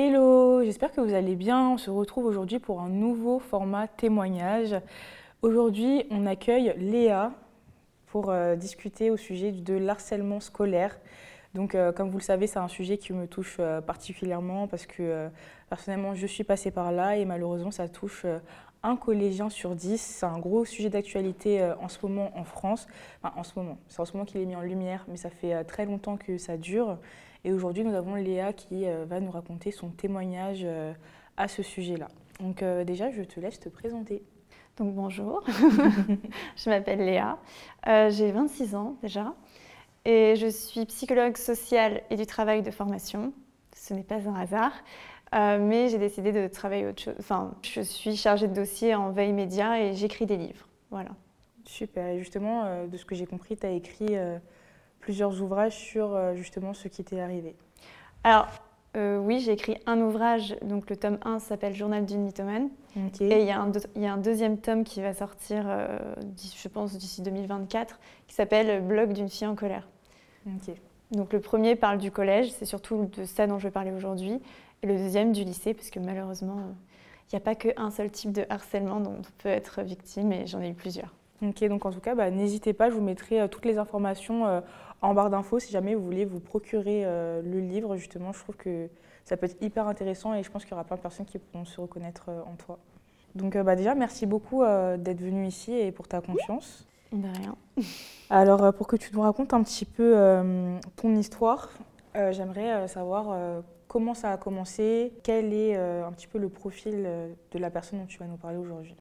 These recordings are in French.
Hello, j'espère que vous allez bien. On se retrouve aujourd'hui pour un nouveau format témoignage. Aujourd'hui, on accueille Léa pour euh, discuter au sujet de l'harcèlement scolaire. Donc, euh, comme vous le savez, c'est un sujet qui me touche euh, particulièrement parce que personnellement, je suis passée par là et malheureusement, ça touche un collégien sur dix. C'est un gros sujet d'actualité en ce moment en France. Enfin, en ce moment, c'est en ce moment qu'il est mis en lumière, mais ça fait très longtemps que ça dure. Et aujourd'hui, nous avons Léa qui euh, va nous raconter son témoignage euh, à ce sujet-là. Donc euh, déjà, je te laisse te présenter. Donc bonjour, je m'appelle Léa, j'ai 26 ans déjà et je suis psychologue sociale et du travail de formation. Ce n'est pas un hasard, mais j'ai décidé de travailler autre chose. Enfin, je suis chargée de dossier en veille média et j'écris des livres. Voilà. Super, et justement, de ce que j'ai compris, tu as écrit plusieurs ouvrages sur euh, justement ce qui t'est arrivé. Alors, euh, oui, j'ai écrit un ouvrage, donc le tome 1 s'appelle Journal d'une mythomane. Et il y, a un il y, a un deuxième tome qui va sortir, euh, je pense, d'ici 2024, qui s'appelle Blog d'une fille en colère. Donc le premier parle du collège, c'est surtout de ça dont je vais parler aujourd'hui. Et le deuxième du lycée, parce que malheureusement, il n'y a pas qu'un seul type de harcèlement dont on peut être victime, et j'en ai eu plusieurs. Ok, donc en tout cas, bah, n'hésitez pas, je vous mettrai toutes les informations en barre d'infos si jamais vous voulez vous procurer euh, le livre. Justement, je trouve que ça peut être hyper intéressant et je pense qu'il y aura plein de personnes qui pourront se reconnaître euh, en toi. Donc euh, bah, déjà, merci beaucoup d'être venu ici et pour ta confiance. De rien. Alors, pour que tu nous racontes un petit peu ton histoire, j'aimerais savoir comment ça a commencé, quel est un petit peu le profil de la personne dont tu vas nous parler aujourd'hui.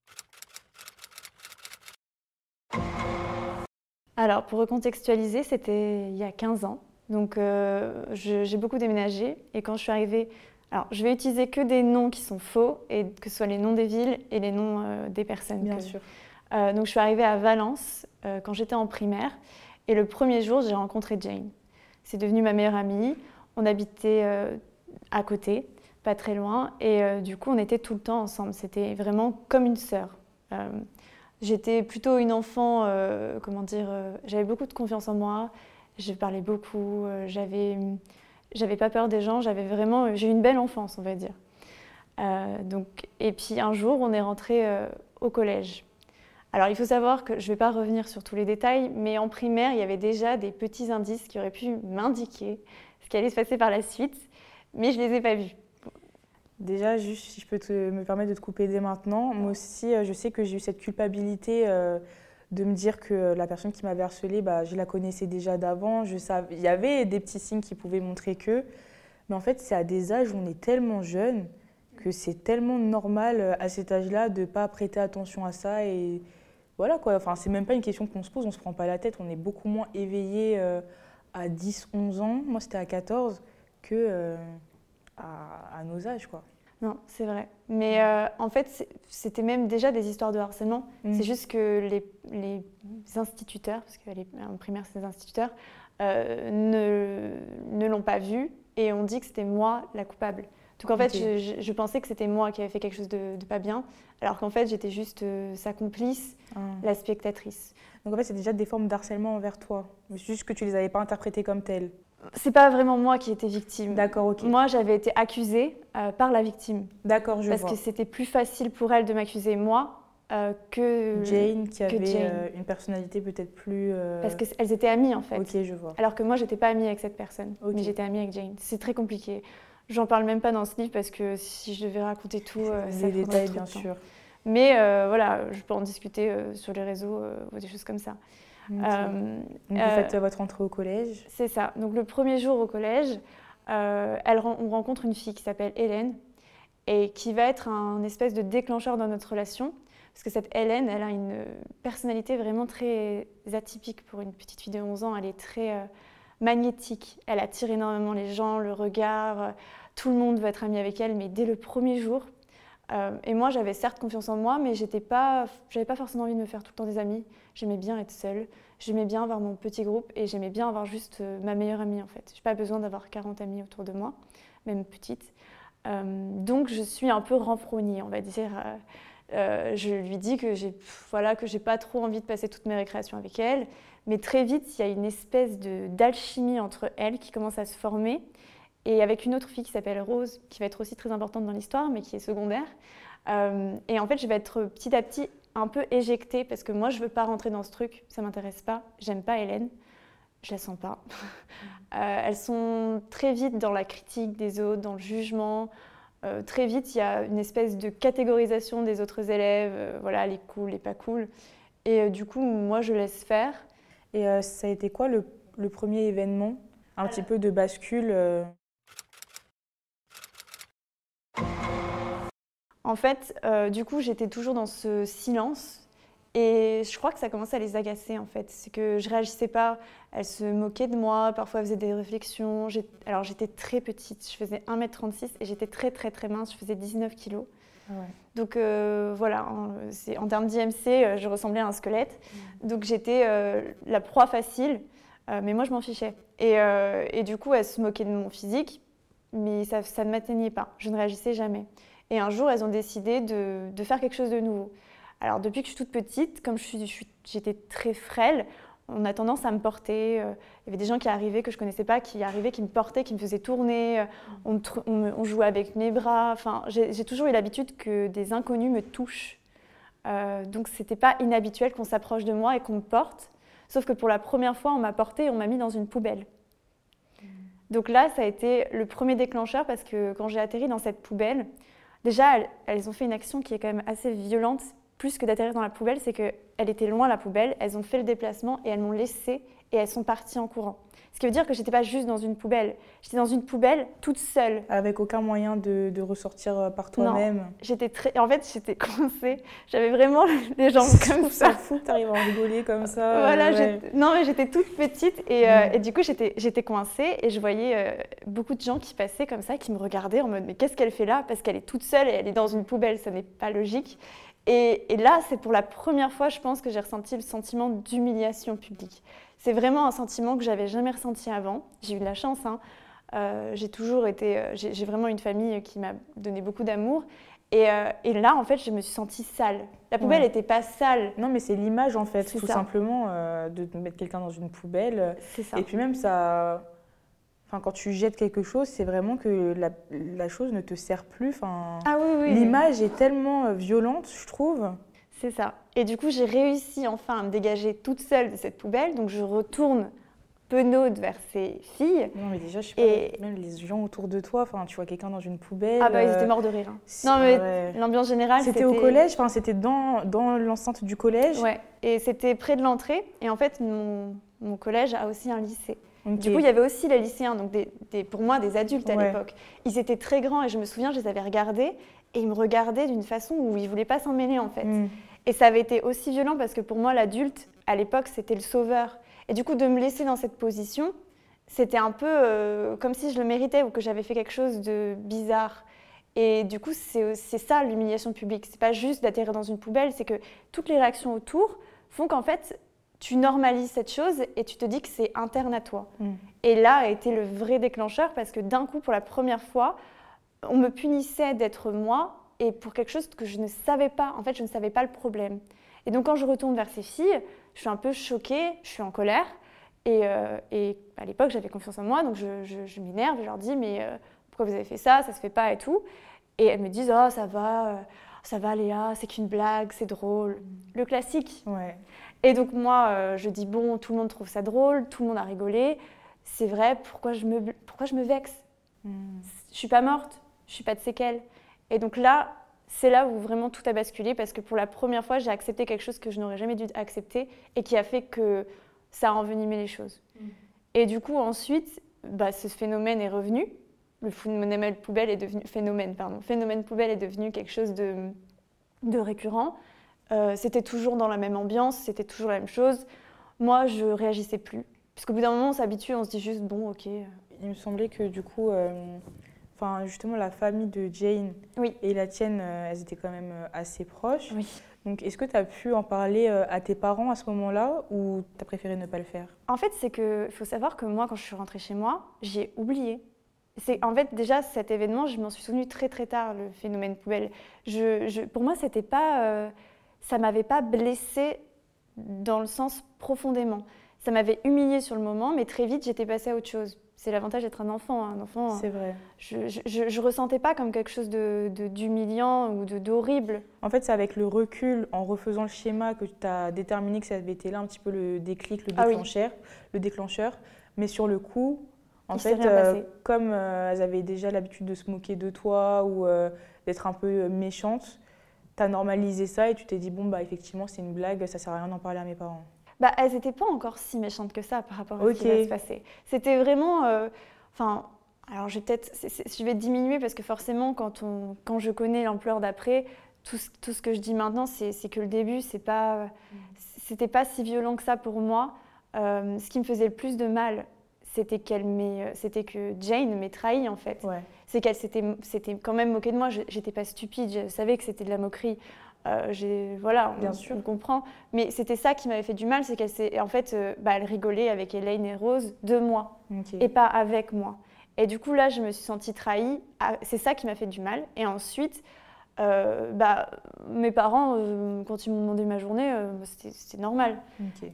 Alors, pour recontextualiser, c'était il y a 15 ans. Donc, euh, j'ai beaucoup déménagé. Et quand je suis arrivée, alors je vais utiliser que des noms qui sont faux, et que ce soit les noms des villes et les noms euh, des personnes. Bien sûr. Euh, donc, je suis arrivée à Valence quand j'étais en primaire. Et le premier jour, j'ai rencontré Jane. C'est devenu ma meilleure amie. On habitait à côté, pas très loin. Et du coup, on était tout le temps ensemble. C'était vraiment comme une sœur. J'étais plutôt une enfant, euh, comment dire, euh, j'avais beaucoup de confiance en moi, je parlais beaucoup, euh, j'avais, j'avais pas peur des gens, j'avais vraiment, j'ai eu une belle enfance, on va dire. donc, et puis un jour, on est rentré au collège. Alors, il faut savoir que je ne vais pas revenir sur tous les détails, mais en primaire, il y avait déjà des petits indices qui auraient pu m'indiquer ce qui allait se passer par la suite, mais je ne les ai pas vus. Déjà, juste si je peux me permettre de te couper dès maintenant, moi aussi, euh, je sais que j'ai eu cette culpabilité euh, de me dire que la personne qui m'avait harcelée, bah, je la connaissais déjà d'avant. Il y avait des petits signes qui pouvaient montrer que, mais en fait, c'est à des âges où on est tellement jeune que c'est tellement normal euh, à cet âge-là de ne pas prêter attention à ça et voilà quoi. Enfin, c'est même pas une question qu'on se pose, on se prend pas la tête, on est beaucoup moins éveillé à 10, 11 ans. Moi, c'était à 14 que à, nos âges. Quoi. Non, c'est vrai. Mais euh, en fait, c'était même déjà des histoires de harcèlement. Mm. C'est juste que les, les, instituteurs, parce qu'en primaire, c'est des instituteurs, euh, ne, ne l'ont pas vu et ont dit que c'était moi la coupable. Donc en fait, je, pensais que c'était moi qui avais fait quelque chose de, pas bien, alors qu'en fait, j'étais juste euh, sa complice, ah. la spectatrice. Donc en fait, c'est déjà des formes d'harcèlement envers toi, juste que tu les avais pas interprétées comme telles c'est pas vraiment moi qui étais victime. D'accord, ok. Moi, j'avais été accusée euh, par la victime. D'accord, je Parce que c'était plus facile pour elle de m'accuser moi euh, que Jane, qui avait euh, une personnalité peut-être plus. Parce qu'elles étaient amies en fait. Ok, je vois. Alors que moi, j'étais pas amie avec cette personne, mais j'étais amie avec Jane. C'est très compliqué. J'en parle même pas dans ce livre parce que si je devais raconter tout, ça des détails bien sûr. Mais voilà, je peux en discuter sur les réseaux ou des choses comme ça. Euh, vous euh, faites votre entrée au collège C'est ça. Donc le premier jour au collège, euh, elle, on rencontre une fille qui s'appelle Hélène et qui va être un espèce de déclencheur dans notre relation. Parce que cette Hélène, elle a une personnalité vraiment très atypique pour une petite fille de 11 ans. Elle est très magnétique. Elle attire énormément les gens, le regard. Tout le monde veut être ami avec elle, mais dès le premier jour. Et moi, j'avais certes confiance en moi, mais j'étais pas, j'avais pas forcément envie de me faire tout le temps des amis. J'aimais bien être seule, j'aimais bien avoir mon petit groupe et j'aimais bien avoir juste euh, ma meilleure amie en fait. Je n'ai pas besoin d'avoir 40 amis autour de moi, même petite. Euh, donc je suis un peu renfrognée, on va dire. Euh, je lui dis que j'ai voilà que j'ai pas trop envie de passer toutes mes récréations avec elle, mais très vite il y a une espèce d'alchimie entre elles qui commence à se former et avec une autre fille qui s'appelle Rose, qui va être aussi très importante dans l'histoire, mais qui est secondaire. Euh, et en fait, je vais être petit à petit un peu éjectée parce que moi, je veux pas rentrer dans ce truc, ça m'intéresse pas, j'aime pas Hélène, je la sens pas. Euh, elles sont très vite dans la critique des autres, dans le jugement. Euh, très vite, il y a une espèce de catégorisation des autres élèves, voilà, les cool, les pas cool. Et du coup, moi, je laisse faire. Et ça a été quoi le, le premier événement, un petit peu de bascule En fait, euh, du coup, j'étais toujours dans ce silence. Et je crois que ça commençait à les agacer, en fait. C'est que je réagissais pas. Elles se moquaient de moi. Parfois, elles faisaient des réflexions. Alors, j'étais très petite. Je faisais 1m36 et j'étais très, très, très mince. Je faisais 19 kilos. Donc, euh, voilà. En, en termes d'IMC, euh, je ressemblais à un squelette. Mmh. Donc, j'étais la proie facile. mais moi, je m'en fichais. Et, et, du coup, elles se moquaient de mon physique. Mais ça, ça ne m'atteignait pas. Je ne réagissais jamais. Et un jour, elles ont décidé de, de, faire quelque chose de nouveau. Alors depuis que je suis toute petite, comme j'étais très frêle, on a tendance à me porter. Euh, il y avait des gens qui arrivaient que je connaissais pas, qui arrivaient, qui me portaient, qui me faisaient tourner. Euh, on, on, jouait avec mes bras. Enfin, j'ai toujours eu l'habitude que des inconnus me touchent. Euh, donc c'était pas inhabituel qu'on s'approche de moi et qu'on me porte. Sauf que pour la première fois, on m'a porté et on m'a mis dans une poubelle. Mmh. Donc là, ça a été le premier déclencheur parce que quand j'ai atterri dans cette poubelle, Déjà, elles, ont fait une action qui est quand même assez violente, plus que d'atterrir dans la poubelle, c'est qu'elle était loin la poubelle, elles ont fait le déplacement et elles m'ont laissé et elles sont parties en courant. Ce qui veut dire que j'étais pas juste dans une poubelle, j'étais dans une poubelle toute seule. Avec aucun moyen de, ressortir euh, par toi-même. J'étais très, en fait, j'étais coincée. J'avais vraiment les jambes comme ça. C'est fou, t'arrives à rigoler comme ça. Voilà, non mais j'étais toute petite et, euh, mm. et du coup j'étais, j'étais coincée et je voyais euh, beaucoup de gens qui passaient comme ça, qui me regardaient en mode mais qu'est-ce qu'elle fait là? Parce qu'elle est toute seule et elle est dans une poubelle, ça n'est pas logique. Et, et là, c'est pour la première fois, je pense, que j'ai ressenti le sentiment d'humiliation publique. C'est vraiment un sentiment que j'avais jamais ressenti avant. J'ai eu de la chance. Hein. Euh, j'ai toujours été. Euh, j'ai vraiment une famille qui m'a donné beaucoup d'amour. Et, euh, et, là, en fait, je me suis sentie sale. La poubelle n'était pas sale. Non, mais c'est l'image, en fait, tout simplement, de mettre quelqu'un dans une poubelle. C'est ça. Et puis même, ça. Enfin, quand tu jettes quelque chose, c'est vraiment que la, la, chose ne te sert plus. Enfin, ah oui, oui. L'image est tellement violente, je trouve. C'est ça. Et du coup, j'ai réussi enfin à me dégager toute seule de cette poubelle. Donc, je retourne penaude vers ces filles. Non, mais déjà, je sais pas, même les gens autour de toi, enfin, tu vois quelqu'un dans une poubelle. Ah, bah, ils étaient morts de rire. Hein. Non, mais l'ambiance générale. C'était au collège, enfin, c'était dans, dans l'enceinte du collège. Ouais, et c'était près de l'entrée. Et en fait, mon, mon, collège a aussi un lycée. Du coup, il y avait aussi les lycéens, donc des, pour moi des adultes à l'époque. Ils étaient très grands et je me souviens, je les avais regardés et ils me regardaient d'une façon où ils ne voulaient pas s'en mêler en fait. Mm. Et ça avait été aussi violent parce que pour moi, l'adulte, à l'époque, c'était le sauveur. Et du coup, de me laisser dans cette position, c'était un peu euh, comme si je le méritais ou que j'avais fait quelque chose de bizarre. Et du coup, c'est ça l'humiliation publique. C'est pas juste d'atterrir dans une poubelle, c'est que toutes les réactions autour font qu'en fait, tu normalises cette chose et tu te dis que c'est interne à toi. Mm. Et là a été le vrai déclencheur parce que d'un coup, pour la première fois, on me punissait d'être moi et pour quelque chose que je ne savais pas. En fait, je ne savais pas le problème. Et donc, quand je retourne vers ces filles, je suis un peu choquée, je suis en colère. Et, euh, à l'époque, j'avais confiance en moi, donc je, m'énerve, je leur dis Mais euh, pourquoi vous avez fait ça? Ça se fait pas et tout. Et elles me disent Oh, ça va, euh, ça va, Léa, c'est qu'une blague, c'est drôle. Le classique. Ouais. Et donc, moi, je dis Bon, tout le monde trouve ça drôle, tout le monde a rigolé. C'est vrai, pourquoi je me, pourquoi je me vexe? Je hmm. Je suis pas morte, je suis pas de séquelles. Et donc là, c'est là où vraiment tout a basculé parce que pour la première fois, j'ai accepté quelque chose que je n'aurais jamais dû accepter et qui a fait que ça a envenimé les choses. Mm. Et du coup, ensuite, bah, ce phénomène est revenu. Le phénomène poubelle est devenu phénomène, pardon, phénomène poubelle est devenu quelque chose de, de récurrent. Euh, c'était toujours dans la même ambiance, c'était toujours la même chose. Moi, je réagissais plus. Parce qu'au bout d'un moment, on s'habitue, on se dit juste bon, ok. Il me semblait que du coup, euh, enfin justement la famille de Jane et la tienne, euh, elles étaient quand même euh, assez proches. Donc est-ce que tu as pu en parler euh, à tes parents à ce moment-là ou tu as préféré ne pas le faire? En fait, c'est que faut savoir que moi quand je suis rentrée chez moi, j'ai oublié. C'est en fait déjà cet événement, je m'en suis souvenue très très tard le phénomène poubelle. Je, pour moi, c'était pas ça m'avait pas blessée dans le sens profondément. Ça m'avait humiliée sur le moment, mais très vite, j'étais passée à autre chose. C'est l'avantage d'être un enfant. Hein. Un enfant, c'est vrai. Je, je, ressentais pas comme quelque chose de, d'humiliant ou de, d'horrible. En fait, c'est avec le recul, en refaisant le schéma, que tu as déterminé que ça avait été là un petit peu le déclic, le ah déclencheur. Le déclencheur. Mais sur le coup, en fait, euh, comme euh, elles avaient déjà l'habitude de se moquer de toi ou euh, d'être un peu méchantes, tu as normalisé ça et tu t'es dit, bon, bah effectivement, c'est une blague, ça sert à rien d'en parler à mes parents bah, elles n'étaient pas encore si méchantes que ça par rapport à ce qui va se passer. C'était vraiment. Euh, enfin, alors je vais peut-être. Je vais diminuer parce que forcément, quand, on, quand je connais l'ampleur d'après, tout, tout, ce que je dis maintenant, c'est que le début, c'est pas. C'était pas si violent que ça pour moi. Euh, ce qui me faisait le plus de mal, c'était qu'elle c'était que Jane m'ait trahi en fait. C'est qu'elle s'était quand même moquée de moi. J'étais pas stupide, je savais que c'était de la moquerie. Euh, voilà, Bien on, sûr. on comprend. Mais c'était ça qui m'avait fait du mal, c'est qu'elle s'est, en fait, euh, bah, elle rigolait avec Elaine et Rose de moi et pas avec moi. Et du coup, là, je me suis sentie trahie. Ah, c'est ça qui m'a fait du mal. Et ensuite, euh, bah, mes parents, quand ils m'ont demandé ma journée, c'était, normal.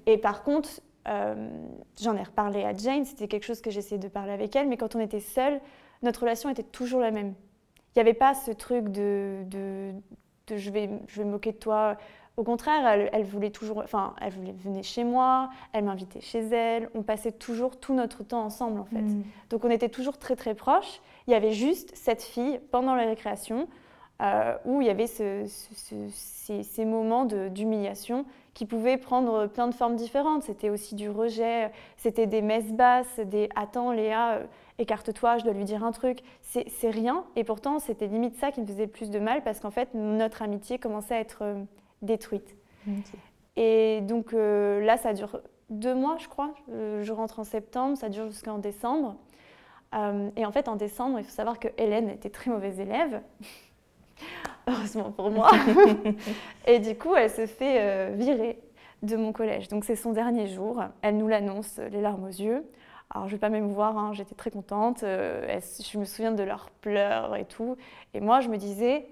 Et par contre, j'en ai reparlé à Jane, c'était quelque chose que j'essayais de parler avec elle, mais quand on était seuls, notre relation était toujours la même. Il n'y avait pas ce truc de, je vais, je vais me moquer de toi. Au contraire, elle, voulait toujours, enfin, elle voulait, venir chez moi, elle m'invitait chez elle. On passait toujours tout notre temps ensemble, en fait. Mm. Donc, on était toujours très, très proches. Il y avait juste cette fille pendant la récréation euh, où il y avait ce, ces, ces, moments d'humiliation qui pouvaient prendre plein de formes différentes. C'était aussi du rejet, c'était des messes basses, des attends Léa, euh, écarte-toi, je dois lui dire un truc. C'est rien, et pourtant c'était limite ça qui me faisait le plus de mal parce qu'en fait notre amitié commençait à être euh, détruite. Et donc euh, là, ça dure deux mois, je crois. je rentre en septembre, ça dure jusqu'en décembre. et en fait, en décembre, il faut savoir que Hélène était très mauvaise élève. heureusement pour moi. et du coup, elle se fait euh, virer de mon collège. Donc c'est son dernier jour. Elle nous l'annonce, les larmes aux yeux. Alors je ne vais pas m'émouvoir, hein, j'étais très contente. Euh, je me souviens de leurs pleurs et tout. Et moi, je me disais,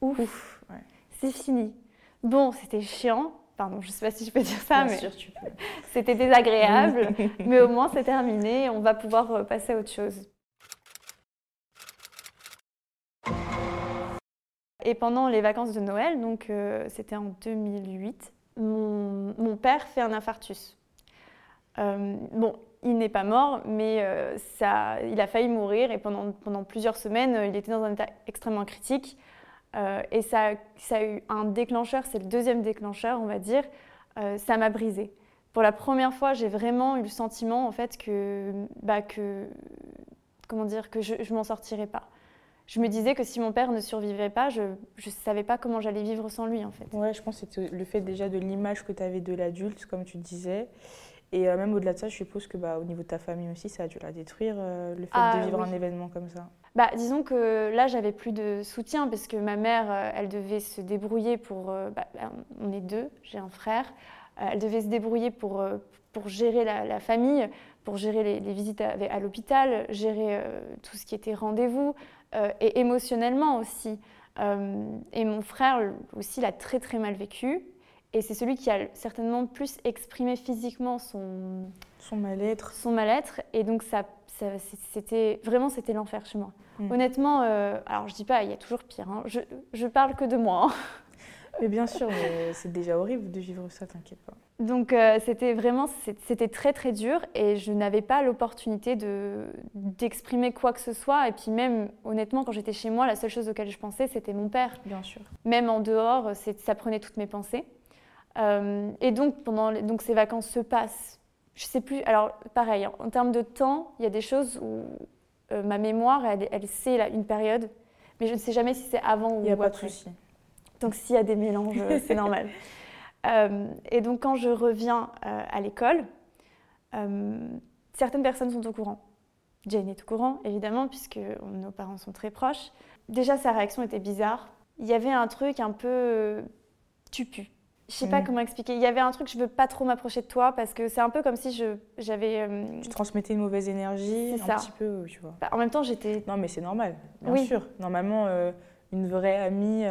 ouf, c'est fini. Bon, c'était chiant. Pardon, je ne sais pas si je peux dire ça, mais c'était désagréable. mais au moins, c'est terminé. On va pouvoir euh, passer à autre chose. Et pendant les vacances de Noël, donc euh, c'était en 2008, mon, père fait un infarctus. Euh, bon, il n'est pas mort, mais euh, ça, il a failli mourir et pendant, pendant plusieurs semaines, il était dans un état extrêmement critique. et ça, ça, a eu un déclencheur, c'est le deuxième déclencheur, on va dire. ça m'a brisé. Pour la première fois, j'ai vraiment eu le sentiment en fait que, bah, que comment dire, que je, ne m'en sortirais pas je me disais que si mon père ne survivait pas, je ne savais pas comment j'allais vivre sans lui en fait. Ouais, je pense que c'était le fait déjà de l'image que tu avais de l'adulte, comme tu disais. Et euh, même au-delà de ça, je suppose que bah, au niveau de ta famille aussi, ça a dû la détruire, euh, le fait ah de vivre un événement comme ça. Bah, disons que là, j'avais plus de soutien parce que ma mère, euh, elle devait se débrouiller pour. Bah, on est deux, j'ai un frère. elle devait se débrouiller pour, pour gérer la, famille, pour gérer les, les visites à, à l'hôpital, gérer tout ce qui était rendez-vous, euh, et émotionnellement aussi. Euh, et mon frère aussi l'a très très mal vécu. Et c'est celui qui a certainement plus exprimé physiquement son, son mal-être. Son mal-être. Et donc ça, c'était vraiment c'était l'enfer chez moi. Mm. Honnêtement, euh, alors je dis pas, il y a toujours pire. Hein. Je, je parle que de moi. Hein. Mais bien sûr, c'est déjà horrible de vivre ça, t'inquiète pas. Donc euh, c'était vraiment, c'était très très dur et je n'avais pas l'opportunité d'exprimer quoi que ce soit. Et puis même, honnêtement, quand j'étais chez moi, la seule chose auquel je pensais, c'était mon père. Bien sûr. Même en dehors, ça prenait toutes mes pensées. Euh, et donc pendant donc ces vacances se passent. Je sais plus. Alors pareil, en termes de temps, il y a des choses où euh, ma mémoire, elle, elle sait une période, mais je ne sais jamais si c'est avant ou après. Il n'y a pas de souci. Donc s'il y a des mélanges, c'est normal. Euh, et donc quand je reviens euh, à l'école, euh, certaines personnes sont au courant. Jane est au courant, évidemment, puisque nos parents sont très proches. Déjà, sa réaction était bizarre. Il y avait un truc un peu tu pues. Je sais pas mm. comment expliquer. Il y avait un truc, je veux pas trop m'approcher de toi parce que c'est un peu comme si j'avais. Tu transmettais une mauvaise énergie, un petit peu, tu vois. Bah, en même temps, j'étais. Non, mais c'est normal, bien sûr. Normalement, une vraie amie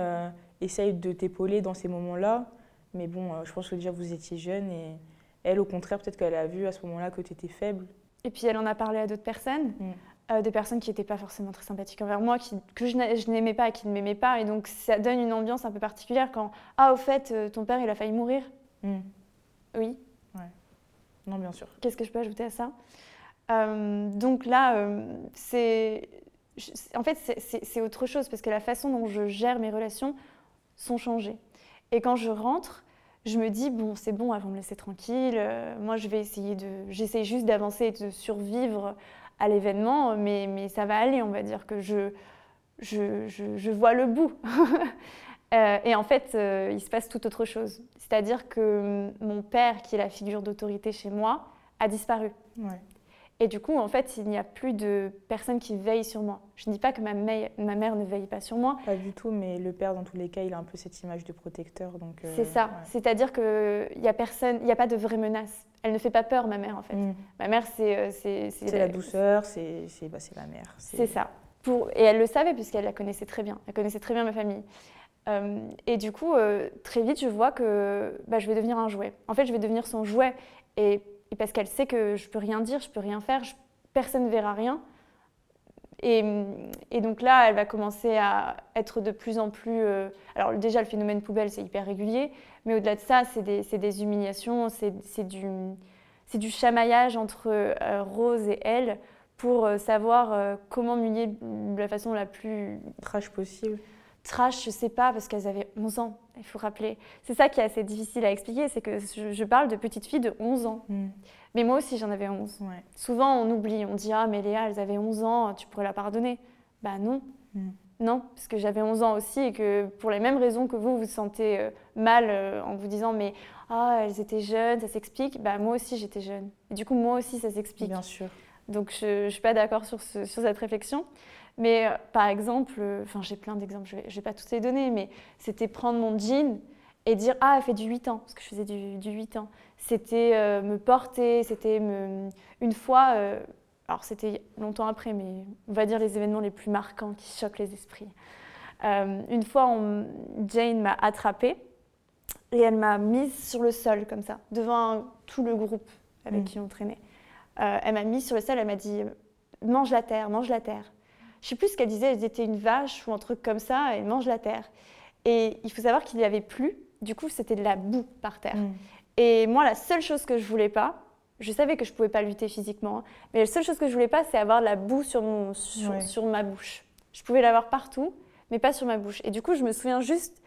essaye de t'épauler dans ces moments-là. Mais bon, euh, je pense que déjà vous étiez jeune et, Elle, au contraire, peut-être qu'elle a vu à ce moment-là que tu étais faible. Et puis elle en a parlé à d'autres personnes, Mm. Euh, des personnes qui n'étaient pas forcément très sympathiques envers moi, qui, que je n'a- je n'aimais pas et qui ne m'aimaient pas. Et donc ça donne une ambiance un peu particulière quand Ah, au fait, euh, ton père, il a failli mourir. Mm. Oui. Non, bien sûr. Qu'est-ce que je peux ajouter à ça? Euh, Donc là, c'est. En fait, c'est- autre chose parce que la façon dont je gère mes relations sont changées. Et quand je rentre, je me dis bon, c'est bon, elles vont me laisser tranquille. euh, moi, je vais essayer de. J'essaie juste d'avancer et de survivre à l'événement, mais, mais ça va aller, on va dire que je, je, je- vois le bout. Euh, et en fait, euh, il se passe tout autre chose. C'est-à-dire que hum, mon père, qui est la figure d'autorité chez moi, a disparu. Et du coup, en fait, il n'y a plus de personne qui veille sur moi. Je ne dis pas que ma, mère- ma mère ne veille pas sur moi. Pas du tout, mais le père, dans tous les cas, il a un peu cette image de protecteur. donc. euh, C'est ça. ouais. C'est-à-dire qu'il n'y a personne, il n'y a pas de vraie menace. Elle ne fait pas peur, ma mère, en fait. Mm. Ma mère, c'est... euh, C'est C'est la douceur, c'est bah, la mère. C'est ça. Pour... Et elle le savait puisqu'elle la connaissait très bien. Elle connaissait très bien ma famille. Euh, et du coup, euh, très vite, je vois que bah, je vais devenir un jouet. En fait, je vais devenir son jouet. Et, et parce qu'elle sait que je peux rien dire, je peux rien faire, personne ne verra rien. Et, donc là, elle va commencer à être de plus en plus... euh, Alors déjà, le phénomène poubelle, c'est hyper régulier. Mais au-delà de ça, c'est des, humiliations, c'est du, du chamaillage entre euh, Rose et elle pour euh, savoir comment m'humilier de la façon la plus Trash possible. Trash, je sais pas, parce qu'elles avaient 11 ans, il faut rappeler. C'est ça qui est assez difficile à expliquer, c'est que je, je parle de petites filles de 11 ans. Mm. Mais moi aussi, j'en avais 11. Ouais. Souvent, on oublie, on dit Ah, mais Léa, elles avaient 11 ans, tu pourrais la pardonner. Bah non. Mm. Non, parce que j'avais 11 ans aussi et que pour les mêmes raisons que vous, vous vous sentez euh, mal euh, en vous disant Mais ah, elles étaient jeunes, ça s'explique. Bah moi aussi, j'étais jeune. Et du coup, moi aussi, ça s'explique. Bien sûr. Donc je ne suis pas d'accord sur, ce- sur cette réflexion. Mais euh, par exemple, euh, enfin j'ai plein d'exemples, je ne vais, pas tous les donner, mais c'était prendre mon jean et dire Ah, elle fait du 8 ans, parce que je faisais du, du 8 ans. C'était euh, me porter, c'était me... Une fois, euh, alors c'était longtemps après, mais on va dire les événements les plus marquants qui choquent les esprits. Euh, une fois, on- Jane m'a attrapée et elle m'a mise sur le sol comme ça, devant tout le groupe avec Mm. qui on traînait. Elle m'a mise sur le sol, elle m'a dit mange la terre, mange la terre. Je sais plus ce qu'elle disait, elle était une vache ou un truc comme ça, et mange la terre. Et il faut savoir qu'il n'y avait plus, du coup c'était de la boue par terre. Mm. Et moi, la seule chose que je voulais pas, je savais que je pouvais pas lutter physiquement, hein, mais la seule chose que je voulais pas, c'est avoir de la boue sur, mon, sur, Ouais. sur ma bouche. Je pouvais l'avoir partout, mais pas sur ma bouche. Et du coup, je me souviens juste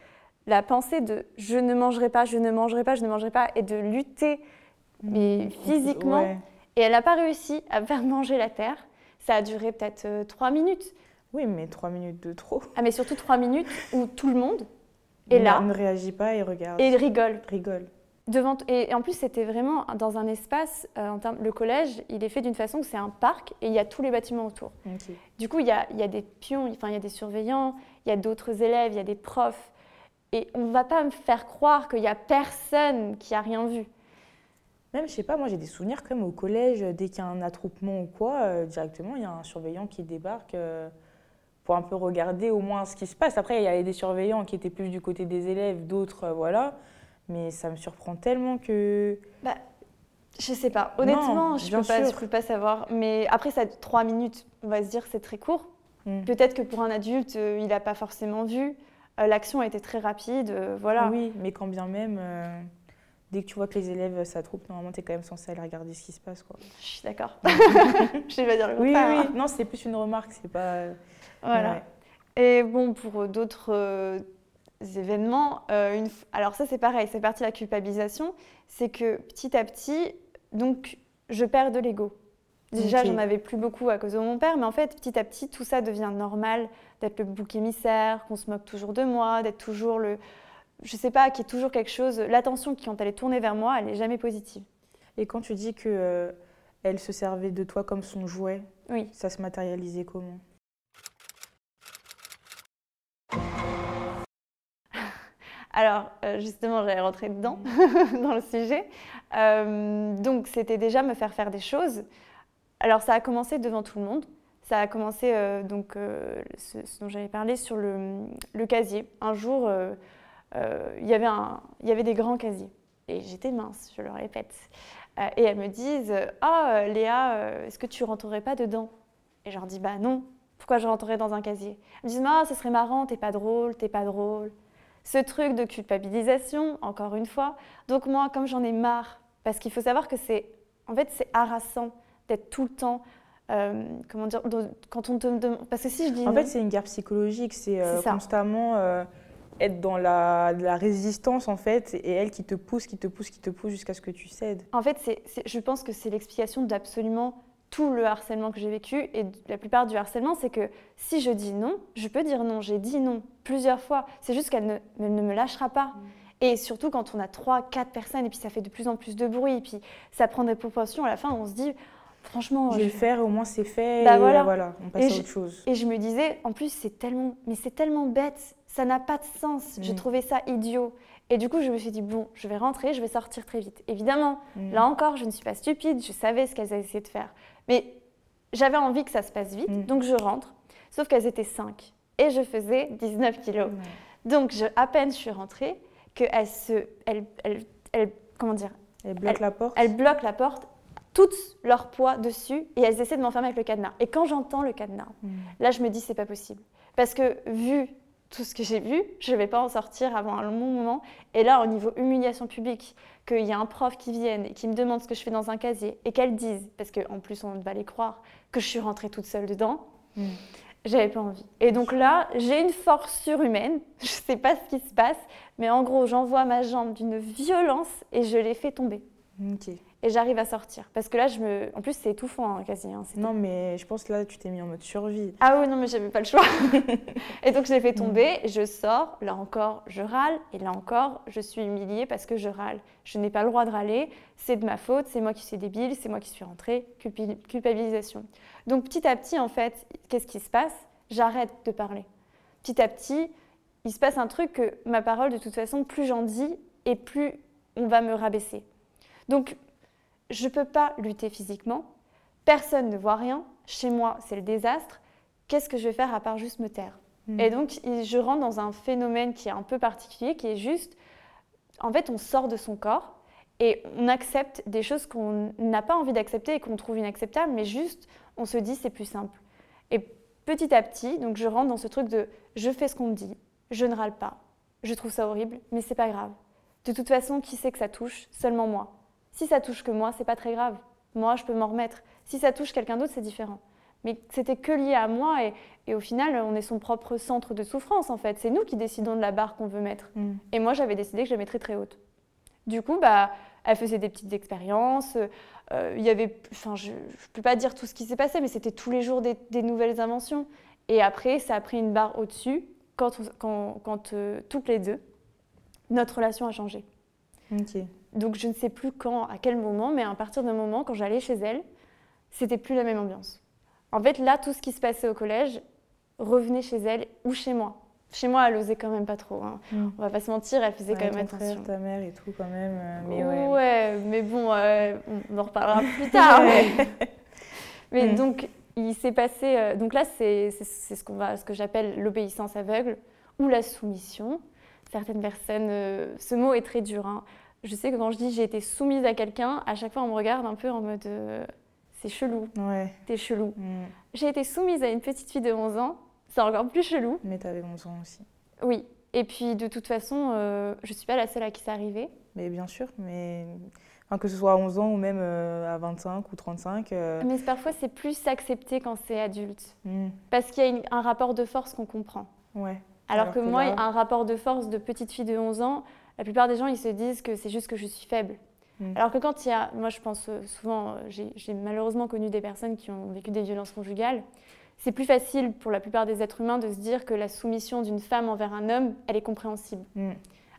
la pensée de je ne mangerai pas, je ne mangerai pas, je ne mangerai pas, et de lutter, mais physiquement. Ouais. Et elle n'a pas réussi à faire manger la terre. Ça a duré peut-être euh, trois minutes. Oui, mais trois minutes de trop. Ah, mais surtout trois minutes où tout le monde est là Ne réagit pas et regarde. et rigole. rigole. Devant, et, en plus, c'était vraiment dans un espace, euh, en termes, le collège, il est fait d'une façon que c'est un parc et il y a tous les bâtiments autour. Du coup, il y a, il y a des pions, enfin, il y a des surveillants, il y a d'autres élèves, il y a des profs. Et on ne va pas me faire croire qu'il n'y a personne qui a rien vu. Même, je sais pas, moi j'ai des souvenirs comme au collège, dès qu'il y a un attroupement ou quoi, euh, directement il y a un surveillant qui débarque euh, pour un peu regarder au moins ce qui se passe. Après, il y avait des surveillants qui étaient plus du côté des élèves, d'autres, euh, voilà. Mais ça me surprend tellement que. Je sais pas. Honnêtement, je bien peux pas, peux savoir. Mais après, ça trois minutes. On va se dire c'est très court. Hmm. Peut-être que pour un adulte, euh, il n'a pas forcément vu. Euh, L'action a été très rapide. euh, voilà. Oui, mais quand bien même, euh, dès que tu vois que les élèves s'attroupent, normalement tu es quand même censé aller regarder ce qui se passe. Quoi. Je suis d'accord. je vais pas dire le Oui, oui, contraire, oui. Non, c'est plus une remarque, c'est pas. hein. Voilà. Ouais. Et bon, pour euh, d'autres euh, événements, euh, une alors ça c'est pareil, c'est parti de la culpabilisation, c'est que petit à petit, donc je perds de l'ego. Déjà, Ok. j'en avais plus beaucoup à cause de mon père, mais en fait, petit à petit, tout ça devient normal, d'être le bouc émissaire, qu'on se moque toujours de moi, d'être toujours le, je sais pas, qu'il y ait toujours quelque chose. L'attention qui, quand elle est tournée vers moi, elle n'est jamais positive. Et quand tu dis que euh, elle se servait de toi comme son jouet, Oui. ça se matérialisait comment? Alors, euh, justement, j'allais rentrer dedans, dans le sujet. Euh, donc, c'était déjà me faire faire des choses. Alors, ça a commencé devant tout le monde. Ça a commencé, donc, ce, ce dont j'avais parlé, sur le, le casier. Un jour, il y avait un- il y avait des grands casiers. et j'étais mince, je le répète. Euh, et elles me disent Ah, Léa, est-ce que tu rentrerais pas dedans? Et je leur dis Bah non, pourquoi je rentrerais dans un casier? Elles me disent Ah, ce serait marrant, t'es pas drôle, t'es pas drôle. Ce truc de culpabilisation, encore une fois. Donc, moi, comme j'en ai marre, parce qu'il faut savoir que c'est en fait, c'est harassant d'être tout le temps comment dire, quand on te demande. Parce que si je dis. En fait, c'est une guerre psychologique, c'est constamment être dans la, la, résistance en fait, et elle qui te pousse, qui te pousse, qui te pousse jusqu'à ce que tu cèdes. En fait, c'est, je pense que c'est l'explication d'absolument tout le harcèlement que j'ai vécu et la plupart du harcèlement, c'est que si je dis non, je peux dire non. J'ai dit non plusieurs fois. C'est juste qu'elle ne, ne, me lâchera pas. Mm. Et surtout quand on a trois, quatre personnes et puis ça fait de plus en plus de bruit et puis ça prend des proportions. À la fin, on se dit franchement, je vais le faire. Au moins c'est fait. Bah et voilà. voilà. on passe à autre chose. Et je me disais, en plus c'est tellement, mais c'est tellement bête ça n'a pas de sens. J'ai mm. trouvé ça idiot. Et du coup, je me suis dit, bon, je vais rentrer, je vais sortir très vite. Évidemment, mm. là encore, je ne suis pas stupide, je savais ce qu'elles avaient essayé de faire. Mais j'avais envie que ça se passe vite, mm. donc je rentre. Sauf qu'elles étaient 5 et je faisais 19 kilos. Donc, je, à peine je suis rentrée, qu'elles se. Elles, elles, comment dire Elles bloquent la porte Elles bloquent la porte, tout leur poids dessus, et elles essaient de m'enfermer avec le cadenas. Et quand j'entends le cadenas, là, je me dis, c'est pas possible. Parce que vu tout ce que j'ai vu, je ne vais pas en sortir avant un long moment. Et là, au niveau humiliation publique, qu'il y a un prof qui vienne et qui me demande ce que je fais dans un casier et qu'elle dise, parce qu'en plus on va les croire, que je suis rentrée toute seule dedans, mm. j'avais pas envie. Et donc là, j'ai une force surhumaine, je ne sais pas ce qui se passe, mais en gros, j'envoie ma jambe d'une violence et je l'ai fait tomber. Ok et j'arrive à sortir. Parce que là, je me... en plus, c'est étouffant hein, quasi. Hein, non, mais je pense que là, tu t'es mis en mode survie. Ah oui, non, mais j'avais pas le choix. et donc, je l'ai fait tomber, je sors, là encore, je râle, et là encore, je suis humiliée parce que je râle. Je n'ai pas le droit de râler, c'est de ma faute, c'est moi qui suis débile, c'est moi qui suis rentrée, culpabilisation. Donc, petit à petit, en fait, qu'est-ce qui se passe? J'arrête de parler. Petit à petit, il se passe un truc que ma parole, de toute façon, plus j'en dis, et plus on va me rabaisser. Donc, je ne peux pas lutter physiquement, personne ne voit rien, chez moi c'est le désastre, qu'est-ce que je vais faire à part juste me taire? Hmm. Et donc je rentre dans un phénomène qui est un peu particulier, qui est juste, en fait on sort de son corps et on accepte des choses qu'on n'a pas envie d'accepter et qu'on trouve inacceptables, mais juste on se dit c'est plus simple. Et petit à petit, donc je rentre dans ce truc de je fais ce qu'on me dit, je ne râle pas, je trouve ça horrible, mais c'est pas grave. De toute façon, qui sait que ça touche? Seulement moi. Si ça touche que moi, c'est pas très grave. Moi, je peux m'en remettre. Si ça touche quelqu'un d'autre, c'est différent. Mais c'était que lié à moi et, au final, on est son propre centre de souffrance en fait. C'est nous qui décidons de la barre qu'on veut mettre. Mm. Et moi, j'avais décidé que je la mettrais très haute. Du coup, bah, elle faisait des petites expériences. Euh, il y avait, enfin, je ne peux pas dire tout ce qui s'est passé, mais c'était tous les jours des, nouvelles inventions. Et après, ça a pris une barre au-dessus quand, quand, euh, toutes les deux, notre relation a changé. Ok. Donc je ne sais plus quand, à quel moment, mais à partir d'un moment, quand j'allais chez elle, c'était plus la même ambiance. En fait, là, tout ce qui se passait au collège revenait chez elle ou chez moi. Chez moi, elle osait quand même pas trop. Hein. Mm. On va pas se mentir, elle faisait quand même ton attention. Frère, ta mère et tout quand même. Euh, mais ouais. mais bon, euh, on en reparlera plus tard. mais, mm. donc, il s'est passé. Euh, donc là, c'est ce, ce que j'appelle l'obéissance aveugle ou la soumission. Certaines personnes, ce mot est très dur. Hein je sais que quand je dis j'ai été soumise à quelqu'un, à chaque fois on me regarde un peu en mode euh, c'est chelou. Ouais. T'es chelou. Mm. J'ai été soumise à une petite fille de 11 ans, c'est encore plus chelou. Mais t'avais 11 ans aussi. Oui. Et puis de toute façon, euh, je suis pas la seule à qui c'est arrivé. Mais bien sûr, mais enfin, que ce soit à 11 ans ou même euh, à 25 ou 35. Mais parfois c'est plus accepté quand c'est adulte. Mm. Parce qu'il y a un rapport de force qu'on comprend. Ouais. Alors, que, moi, un rapport de force de petite fille de 11 ans, la plupart des gens, ils se disent que c'est juste que je suis faible. Mm. Alors que quand il y a, moi je pense euh, souvent, euh, j'ai malheureusement connu des personnes qui ont vécu des violences conjugales, c'est plus facile pour la plupart des êtres humains de se dire que la soumission d'une femme envers un homme, elle est compréhensible. Mm.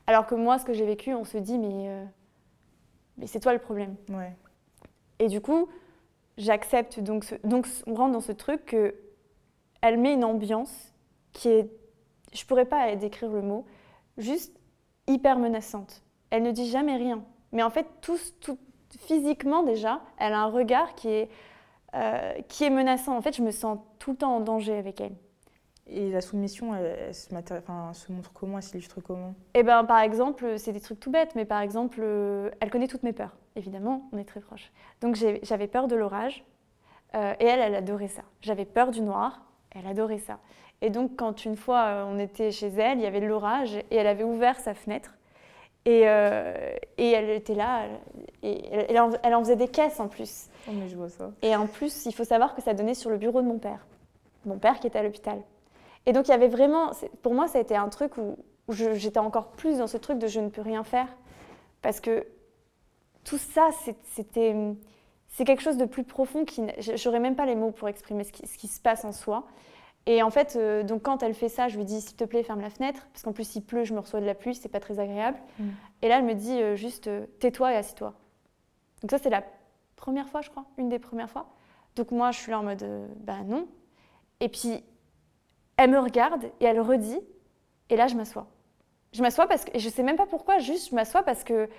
Alors que moi, ce que j'ai vécu, on se dit, mais, euh, mais c'est toi le problème. Ouais. Et du coup, j'accepte, donc, donc on rentre dans ce truc que elle met une ambiance qui est, je pourrais pas décrire le mot, juste hyper menaçante. Elle ne dit jamais rien. Mais en fait, tout, physiquement déjà, elle a un regard qui est, euh, qui est menaçant. En fait, je me sens tout le temps en danger avec elle. Et la soumission, elle, se, se, montre comment Elle s'illustre comment? Eh ben, par exemple, c'est des trucs tout bêtes, mais par exemple, euh, elle connaît toutes mes peurs. Évidemment, on est très proches. Donc j'avais peur de l'orage, euh, et elle, elle adorait ça. J'avais peur du noir, elle adorait ça. Et donc, quand une fois euh, on était chez elle, il y avait l'orage, et elle avait ouvert sa fenêtre, et, et elle était là, et elle, en, elle, en, faisait des caisses en plus. Oh, mais je vois ça. Et en plus, il faut savoir que ça donnait sur le bureau de mon père. Mon père qui était à l'hôpital. Et donc il y avait vraiment, pour moi ça a été un truc où, j'étais encore plus dans ce truc de je ne peux rien faire. Parce que tout ça, c'était, c'est quelque chose de plus profond qui, j'aurais même pas les mots pour exprimer ce qui, se passe en soi. Et en fait, euh, donc quand elle fait ça, je lui dis s'il te plaît ferme la fenêtre, parce qu'en plus il pleut, je me reçois de la pluie, c'est pas très agréable. Mm. Et là elle me dit euh, juste euh, tais-toi et assis-toi. Donc ça c'est la première fois, je crois, une des premières fois. Donc moi je suis là en mode bah non. Et puis elle me regarde et elle redit, et là je m'assois. Je m'assois parce que, et je sais même pas pourquoi, juste je m'assois parce que.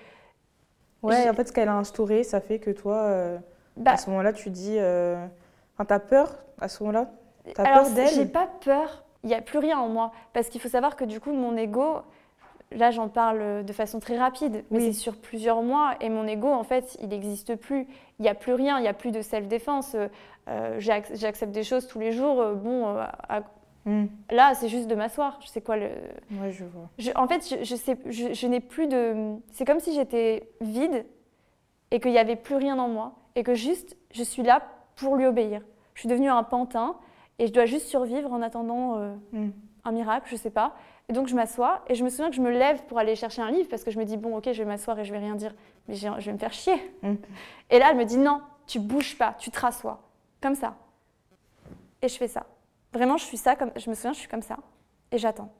Ouais, en fait, ce qu'elle a instauré, ça fait que toi, bah à ce moment-là, tu dis. Enfin, t'as peur à ce moment-là? T'as peur d'elle J'ai pas peur, il n'y a plus rien en moi. Parce qu'il faut savoir que du coup, mon ego, là j'en parle de façon très rapide, mais c'est sur plusieurs mois et mon ego en fait il n'existe plus. Il n'y a plus rien, il n'y a plus de self-défense. Euh, J'accepte des choses tous les jours. Euh, bon, euh, à, Hmm. Là, c'est juste de m'asseoir. Je sais quoi le. Ouais, je vois. en fait, je, je sais, je, n'ai plus de. C'est comme si j'étais vide et qu'il n'y avait plus rien en moi et que juste je suis là pour lui obéir. Je suis devenue un pantin et je dois juste survivre en attendant euh, hmm. un miracle, je sais pas. Et donc je m'assois et je me souviens que je me lève pour aller chercher un livre parce que je me dis bon ok je vais m'asseoir et je vais rien dire, mais je vais me faire chier. Hmm. Et là elle me dit non, tu bouges pas, tu te rassois comme ça. Et je fais ça. Vraiment, je suis ça, comme, je me souviens, je suis comme ça, et j'attends.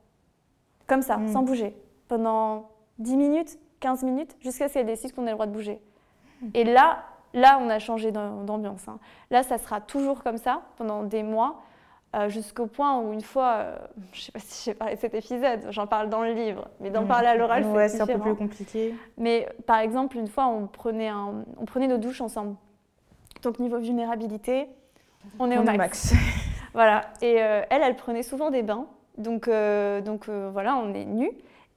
Comme ça, mm. sans bouger, pendant 10 minutes, 15 minutes, jusqu'à ce qu'elle décide qu'on ait le droit de bouger. Mm. Et là, là, on a changé d'ambiance. Hein. Là, ça sera toujours comme ça, pendant des mois, euh, jusqu'au point où une fois, euh, je ne sais pas si j'ai parlé de cet épisode, j'en parle dans le livre, mais d'en mm. parler à l'oral, c'est un peu plus compliqué. Mais par exemple, une fois, on prenait, un, on prenait nos douches ensemble. Donc niveau vulnérabilité, on est au max. Voilà. Et euh, elle, elle prenait souvent des bains. Donc, donc voilà, on est nus.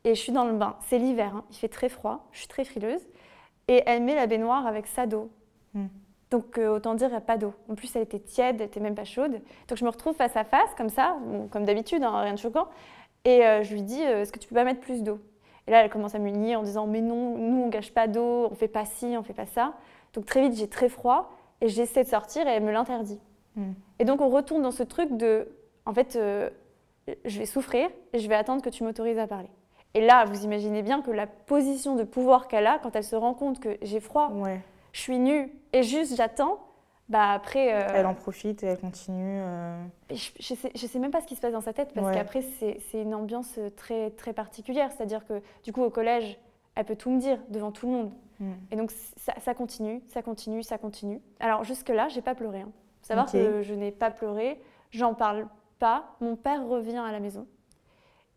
Et je suis dans le bain. C'est l'hiver, hein. il fait très froid. Je suis très frileuse. Et elle met la baignoire avec sa dos. Hmm. Donc autant dire, il n'y a pas d'eau. En plus, elle était tiède, elle n'était même pas chaude. Donc je me retrouve face à face, comme ça, comme d'habitude, hein, rien de choquant. Et je lui dis, est-ce que tu peux pas mettre plus d'eau? Et là, elle commence à me nier en disant, mais non, nous, on gâche pas d'eau, on fait pas ci, on fait pas ça. Donc très vite, j'ai très froid et j'essaie de sortir et elle me l'interdit. Hmm. Et donc on retourne dans ce truc de, en fait, euh, je vais souffrir et je vais attendre que tu m'autorises à parler. Et là, vous imaginez bien que la position de pouvoir qu'elle a quand elle se rend compte que j'ai froid, je suis nue et juste j'attends, bah après. Euh, elle en profite et elle continue. Euh. je, je, sais, sais même pas ce qui se passe dans sa tête parce qu'après c'est une ambiance très très particulière, c'est-à-dire que du coup au collège, elle peut tout me dire devant tout le monde. Hmm. Et donc ça, ça, continue, ça continue, ça continue. Alors jusque là, j'ai pas pleuré. Hein savoir que je n'ai pas pleuré, j'en parle pas. Mon père revient à la maison.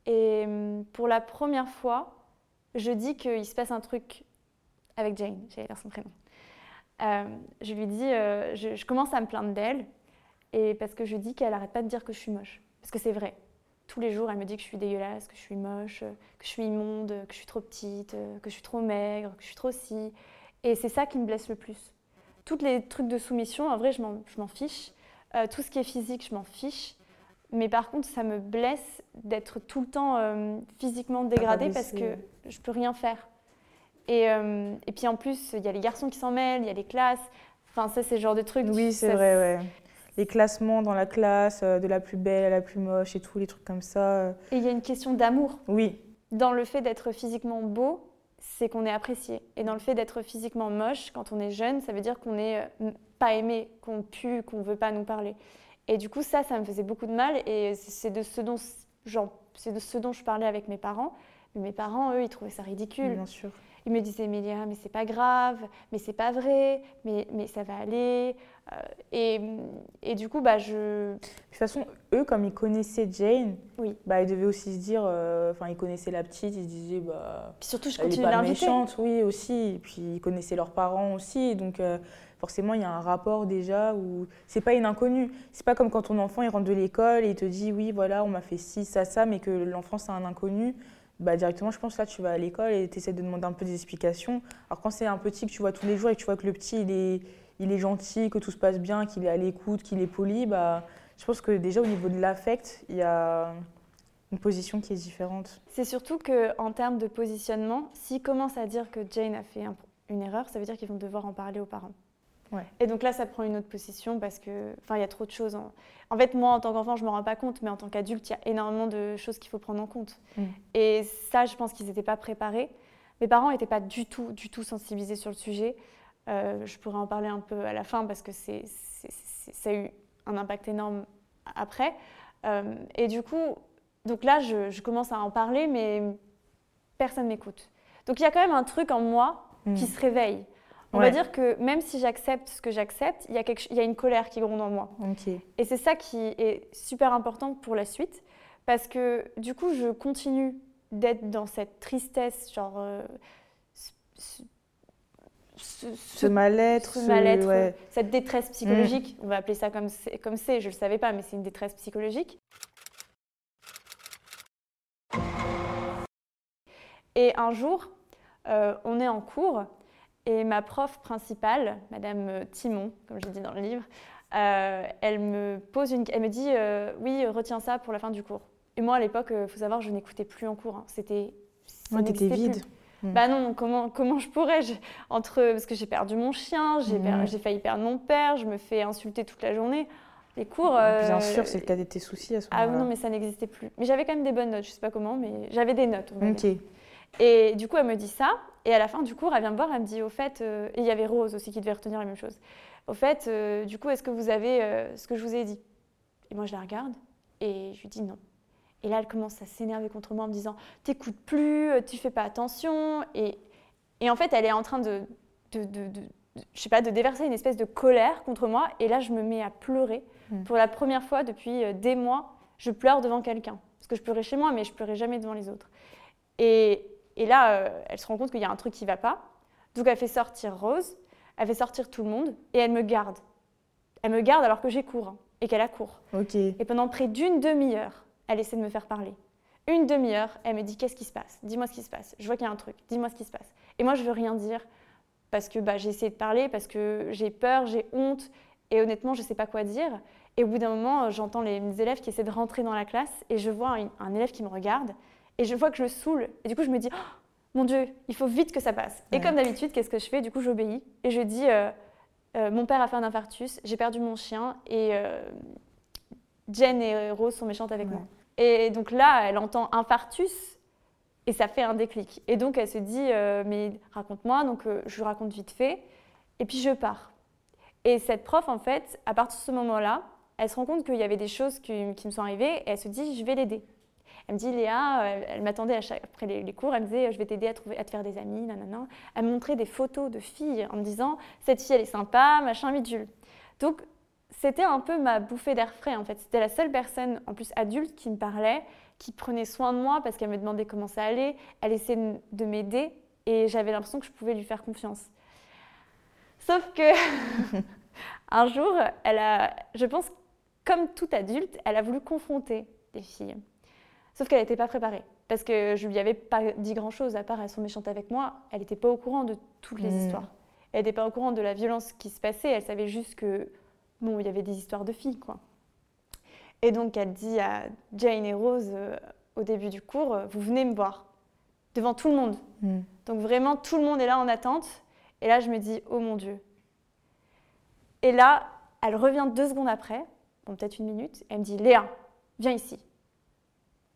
Et hum, pour la première fois, je dis qu'il se passe un truc avec Jane, j'allais dire son prénom. Euh, je lui dis, euh, je, commence à me plaindre d'elle, et parce que je dis qu'elle arrête pas de dire que je suis moche. Parce que c'est vrai. Tous les jours, elle me dit que je suis dégueulasse, que je suis moche, que je suis immonde, que je suis trop petite, que je suis trop maigre, que je suis trop si. Et c'est ça qui me blesse le plus. Toutes les trucs de soumission, en vrai, je m'en fiche. Euh, tout ce qui est physique, je m'en fiche. Mais par contre, ça me blesse d'être tout le temps euh, physiquement dégradée parce que je peux rien faire. Et, euh, et puis en plus, il y a les garçons qui s'en mêlent, il y a les classes. Enfin, ça, c'est le genre de truc. Oui, c'est vrai, ouais. Les classements dans la classe, de la plus belle à la plus moche et tout, les trucs comme ça. Et il y a une question d'amour. Oui. Dans le fait d'être physiquement beau, c'est qu'on est apprécié. Et dans le fait d'être physiquement moche, quand on est jeune, ça veut dire qu'on n'est euh, pas aimé, qu'on pue, qu'on ne veut pas nous parler. Et du coup, ça, ça me faisait beaucoup de mal. Et c'est de ce dont, c'est de ce dont je parlais avec mes parents. Mais mes parents, eux, ils trouvaient ça ridicule. Bien sûr. Ils me disaient, mais mais c'est pas grave, mais c'est pas vrai, mais, mais ça va aller. Euh, et, et, du coup, bah, je. De toute façon, eux, comme ils connaissaient Jane, oui. bah, ils devaient aussi se dire. Euh, enfin, ils connaissaient la petite, ils se disaient, bah. Puis surtout, je continue à l'inviter. méchante, oui, aussi. Et puis, ils connaissaient leurs parents aussi. Donc, euh, forcément il y a un rapport déjà où c'est pas une inconnue. C'est pas comme quand ton enfant il rentre de l'école et il te dit oui voilà on m'a fait ci ça ça mais que l'enfant c'est un inconnu. Bah, directement, je pense là, tu vas à l'école et tu essaies de demander un peu des explications. Alors, quand c'est un petit que tu vois tous les jours et que tu vois que le petit, il est, il est gentil, que tout se passe bien, qu'il est à l'écoute, qu'il est poli, bah, je pense que déjà au niveau de l'affect, il y a une position qui est différente. C'est surtout qu'en termes de positionnement, s'ils commencent à dire que Jane a fait une erreur, ça veut dire qu'ils vont devoir en parler aux parents. Et donc là, ça prend une autre position parce que, enfin, il y a trop de choses. En... en fait, moi, en tant qu'enfant, je me rends pas compte, mais en tant qu'adulte, il y a énormément de choses qu'il faut prendre en compte. Mm. Et ça, je pense qu'ils n'étaient pas préparés. Mes parents n'étaient pas du tout, du tout sensibilisés sur le sujet. Euh, je pourrais en parler un peu à la fin parce que c'est, ça a eu un impact énorme après. Euh, et du coup, donc là, je, commence à en parler, mais personne m'écoute. Donc il y a quand même un truc en moi qui mm. se réveille. On va dire que même si j'accepte ce que j'accepte, il y, a il y a une colère qui gronde en moi. Et c'est ça qui est super important pour la suite, parce que du coup, je continue d'être dans cette tristesse, genre. Euh, ce, mal-être, cette détresse psychologique, mm. on va appeler ça comme c'est, comme c'est, je ne le savais pas, mais c'est une détresse psychologique. Et un jour, euh, on est en cours et ma prof principale, Madame Timon, comme je l'ai dit dans le livre, euh, elle me pose une, elle me dit euh, oui, retiens ça pour la fin du cours. Et moi à l'époque, il faut savoir, je n'écoutais plus en cours. Hein. C'était, ça t'étais vide. Hmm. Bah non, comment, comment je pourrais? Entre Parce que j'ai perdu mon chien, hmm. j'ai, failli perdre mon père, je me fais insulter toute la journée. Les cours. Bien euh, sûr, c'est le cas de tes soucis à ce moment-là. Ah non, mais ça n'existait plus. Mais j'avais quand même des bonnes notes, je sais pas comment, mais j'avais des notes. Ok. Et du coup, elle me dit ça. Et à la fin du cours, elle vient me voir, elle me dit, au fait, euh, et il y avait Rose aussi qui devait retenir la même chose. Au fait, euh, du coup, est-ce que vous avez ce que je vous ai dit? Et moi, je la regarde et je lui dis non. Et là, elle commence à s'énerver contre moi en me disant T'écoutes plus, euh, tu fais pas attention. Et, et, en fait, elle est en train de, de, de, je sais pas, de déverser une espèce de colère contre moi. Et là, je me mets à pleurer. Hmm. Pour la première fois depuis euh, des mois, je pleure devant quelqu'un. Parce que je pleurais chez moi, mais je pleurais jamais devant les autres. Et, et là, euh, elle se rend compte qu'il y a un truc qui va pas. Donc, elle fait sortir Rose, elle fait sortir tout le monde, et elle me garde. Elle me garde alors que j'ai cours hein, et qu'elle a cours. Et pendant près d'une demi-heure, elle essaie de me faire parler. Une demi-heure, elle me dit qu'est-ce qui se passe? Dis-moi ce qui se passe. Je vois qu'il y a un truc. Dis-moi ce qui se passe. Et moi, je veux rien dire parce que bah, j'ai essayé de parler, parce que j'ai peur, j'ai honte, et honnêtement, je ne sais pas quoi dire. Et au bout d'un moment, j'entends les élèves qui essaient de rentrer dans la classe, et je vois un, élève qui me regarde, et je vois que je le saoule. Et du coup, je me dis, oh, mon Dieu, il faut vite que ça passe. Et comme d'habitude, qu'est-ce que je fais? Du coup, j'obéis, et je dis, euh, euh, mon père a fait un infarctus, j'ai perdu mon chien, et euh, Jen et Rose sont méchantes avec moi. Et donc là, elle entend infarctus et ça fait un déclic. Et donc elle se dit, mais raconte-moi, donc je lui raconte vite fait, et puis je pars. Et cette prof, en fait, à partir de ce moment-là, elle se rend compte qu'il y avait des choses qui, me sont arrivées et elle se dit, je vais l'aider. Elle me dit, Léa, euh, elle, m'attendait après les, cours, elle me disait, je vais t'aider à, trouver, à te faire des amis, nanana. Elle me montrait des photos de filles en me disant, cette fille, elle est sympa, machin, bidule. Donc c'était un peu ma bouffée d'air frais en fait. C'était la seule personne, en plus adulte, qui me parlait, qui prenait soin de moi parce qu'elle me demandait comment ça allait. Elle essayait de m'aider et j'avais l'impression que je pouvais lui faire confiance. Sauf que un jour, elle a, je pense, comme toute adulte, elle a voulu confronter des filles. Sauf qu'elle n'était pas préparée. Parce que je lui avais pas dit grand-chose, à part elles sont méchantes avec moi. Elle n'était pas au courant de toutes les mmh. histoires. Elle n'était pas au courant de la violence qui se passait. Elle savait juste que bon, il y avait des histoires de filles, quoi. Et donc, elle dit à Jane et Rose euh, au début du cours, euh, vous venez me voir, devant tout le monde. Hmm. Donc, vraiment, tout le monde est là en attente. Et là, je me dis, oh mon Dieu. Et là, elle revient deux secondes après, bon, peut-être une minute, elle me dit, Léa, viens ici.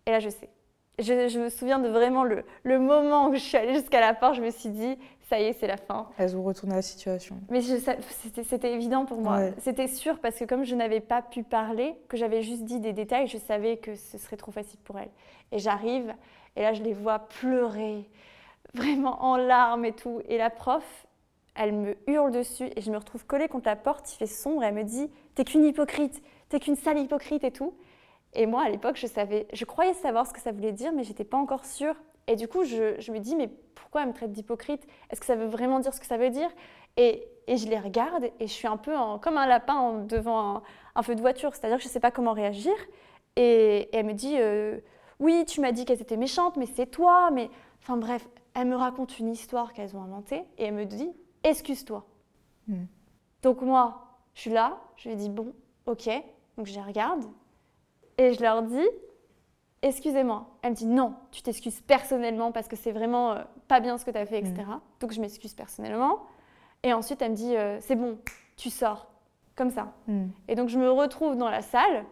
Et là, je sais. Je, me souviens de vraiment le, le, moment où je suis allée jusqu'à la porte, je me suis dit, ça y est, c'est la fin. Elles ont retourné la situation. Mais c'était évident pour moi. C'était sûr parce que comme je n'avais pas pu parler, que j'avais juste dit des détails, je savais que ce serait trop facile pour elles. Et j'arrive, et là je les vois pleurer, vraiment en larmes et tout. Et la prof, elle me hurle dessus et je me retrouve collée contre la porte, il fait sombre, et elle me dit T'es qu'une hypocrite, t'es qu'une sale hypocrite et tout. Et moi, à l'époque, je savais, je croyais savoir ce que ça voulait dire, mais j'étais pas encore sûre. Et du coup, je, me dis, mais pourquoi elle me traite d'hypocrite? Est-ce que ça veut vraiment dire ce que ça veut dire? Et et je les regarde et je suis un peu comme un lapin devant un, feu de voiture, c'est-à-dire que je ne sais pas comment réagir. Et, elle me dit euh, Oui, tu m'as dit qu'elles étaient méchantes, mais c'est toi. Mais... Enfin bref, elle me raconte une histoire qu'elles ont inventée et elle me dit Excuse-toi. Hmm. Donc moi, je suis là, je lui dis Bon, ok. Donc je les regarde et je leur dis excusez-moi. Elle me dit non, tu t'excuses personnellement parce que c'est vraiment euh, pas bien ce que tu as fait, etc. Mm. Donc je m'excuse personnellement. Et ensuite, elle me dit euh, c'est bon, tu sors. Comme ça. Mm. Et donc je me retrouve dans la salle.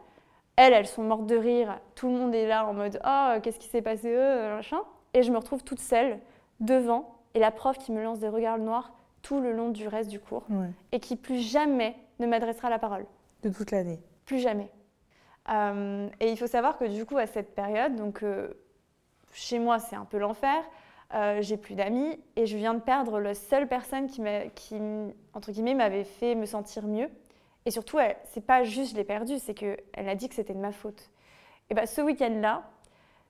Elles, elles sont mortes de rire. Tout le monde est là en mode oh, qu'est-ce qui s'est passé, eux, machin. Et je me retrouve toute seule devant et la prof qui me lance des regards noirs tout le long du reste du cours et qui plus jamais ne m'adressera la parole. De toute l'année Plus jamais. Euh, et il faut savoir que du coup, à cette période, donc euh, chez moi, c'est un peu l'enfer. Euh, j'ai plus d'amis et je viens de perdre la seule personne qui, qui entre guillemets, m'avait fait me sentir mieux. Et surtout, c'est pas juste je l'ai perdu, c'est qu'elle a dit que c'était de ma faute. Et ben, ce week-end-là,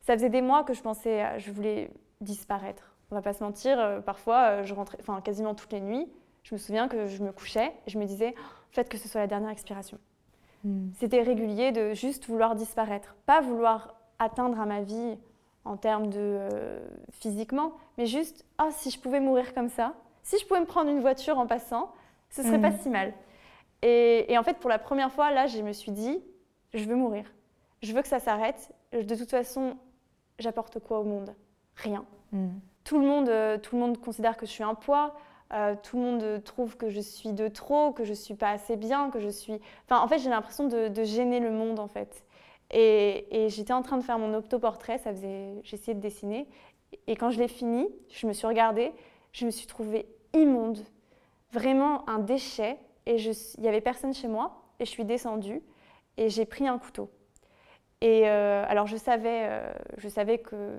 ça faisait des mois que je pensais, je voulais disparaître. On va pas se mentir, parfois, je rentrais, enfin quasiment toutes les nuits, je me souviens que je me couchais et je me disais, faites que ce soit la dernière expiration. Hmm. C'était régulier de juste vouloir disparaître, pas vouloir atteindre à ma vie en termes de euh, physiquement, mais juste oh, si je pouvais mourir comme ça, si je pouvais me prendre une voiture en passant, ce serait pas hmm. si mal. Et, en fait, pour la première fois, là, je me suis dit, je veux mourir. Je veux que ça s'arrête. De toute façon, j'apporte quoi au monde? Rien. Hmm. Tout, le monde, euh, tout le monde considère que je suis un poids. Euh, tout le monde trouve que je suis de trop, que je suis pas assez bien, que je suis. Enfin, en fait, j'ai l'impression de, gêner le monde, en fait. Et, j'étais en train de faire mon autoportrait, ça faisait, j'essayais de dessiner. Et quand je l'ai fini, je me suis regardée, je me suis trouvée immonde, vraiment un déchet. Et il y avait personne chez moi. Et je suis descendue et j'ai pris un couteau. Et euh, alors je savais, euh, je savais que,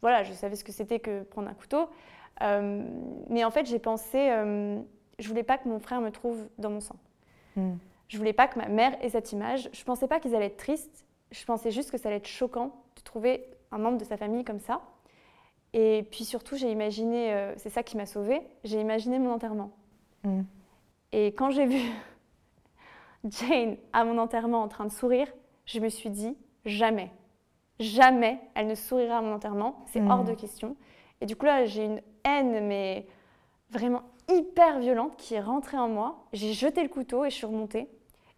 voilà, je savais ce que c'était que prendre un couteau. Euh, mais en fait, j'ai pensé, euh, je voulais pas que mon frère me trouve dans mon sang. Hmm. Je voulais pas que ma mère ait cette image. Je pensais pas qu'ils allaient être tristes. Je pensais juste que ça allait être choquant de trouver un membre de sa famille comme ça. Et puis surtout, j'ai imaginé, euh, c'est ça qui m'a sauvée, j'ai imaginé mon enterrement. Hmm. Et quand j'ai vu Jane à mon enterrement en train de sourire, je me suis dit, jamais, jamais elle ne sourira à mon enterrement, c'est hors hmm. de question. Et du coup là, j'ai une haine, mais vraiment hyper violente qui est rentrée en moi. J'ai jeté le couteau et je suis remontée.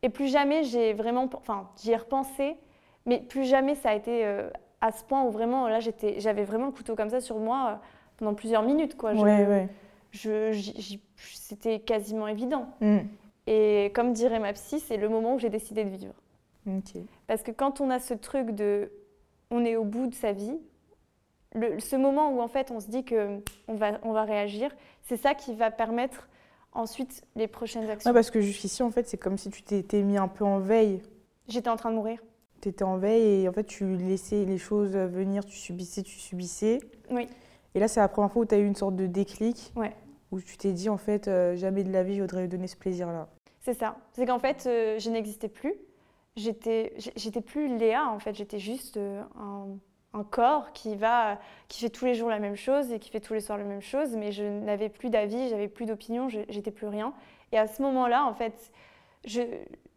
Et plus jamais j'ai vraiment, enfin, j'y ai repensé, mais plus jamais ça a été euh, à ce point où vraiment, là, j'étais, j'avais vraiment le couteau comme ça sur moi euh, pendant plusieurs minutes, quoi. Je, c'était quasiment évident. Mm. Et comme dirait ma psy, c'est le moment où j'ai décidé de vivre. Parce que quand on a ce truc de, on est au bout de sa vie, ce moment où en fait on se dit que on va, on va réagir, c'est ça qui va permettre ensuite les prochaines actions. parce que jusqu'ici en fait c'est comme si tu t'étais mis un peu en veille. J'étais en train de mourir. Tu étais en veille et en fait tu laissais les choses venir, tu subissais, tu subissais. Oui. Et là c'est la première fois où tu as eu une sorte de déclic. Ouais. Où tu t'es dit en fait euh, jamais de la vie je voudrais donner ce plaisir là. C'est ça. C'est qu'en fait euh, je n'existais plus. J'étais, j'étais plus Léa en fait. J'étais juste euh, un un corps qui va qui fait tous les jours la même chose et qui fait tous les soirs la même chose mais je n'avais plus d'avis j'avais plus d'opinion j'étais plus rien et à ce moment-là en fait je,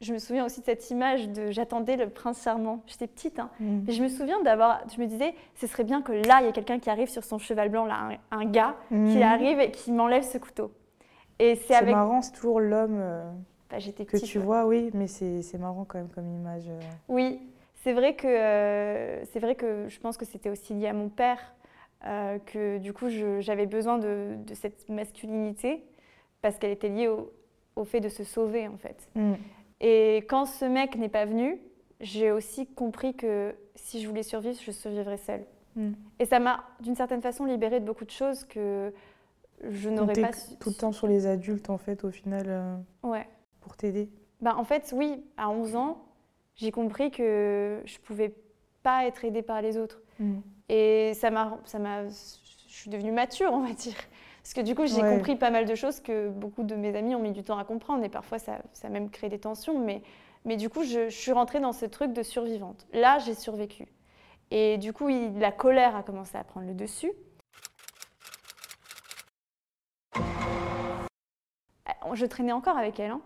je, me souviens aussi de cette image de j'attendais le prince charmant j'étais petite hein, mm. et je me souviens d'avoir je me disais ce serait bien que là il y ait quelqu'un qui arrive sur son cheval blanc là un, gars qui mm. arrive et qui m'enlève ce couteau et c'est avec... marrant c'est toujours l'homme euh, bah, que tu vois oui mais c'est marrant quand même comme image euh. oui c'est vrai, que, euh, c'est vrai que je pense que c'était aussi lié à mon père, euh, que du coup j'avais besoin de, cette masculinité parce qu'elle était liée au, fait de se sauver en fait. Mm. Et quand ce mec n'est pas venu, j'ai aussi compris que si je voulais survivre, je survivrais seule. Mm. Et ça m'a d'une certaine façon libérée de beaucoup de choses que je n'aurais pas su. Tout le temps sur les adultes en fait au final euh, ouais. pour t'aider. Bah, en fait oui, à 11 ans, j'ai compris que je pouvais pas être aidée par les autres. Mm. Et ça m'a, ça m'a, je suis devenue mature, on va dire. Parce que du coup, j'ai compris pas mal de choses que beaucoup de mes amis ont mis du temps à comprendre. Et parfois, ça, ça même créé des tensions. Mais, mais du coup, je, suis rentrée dans ce truc de survivante. Là, j'ai survécu. Et du coup, la colère a commencé à prendre le dessus. je traînais encore avec elle, hein.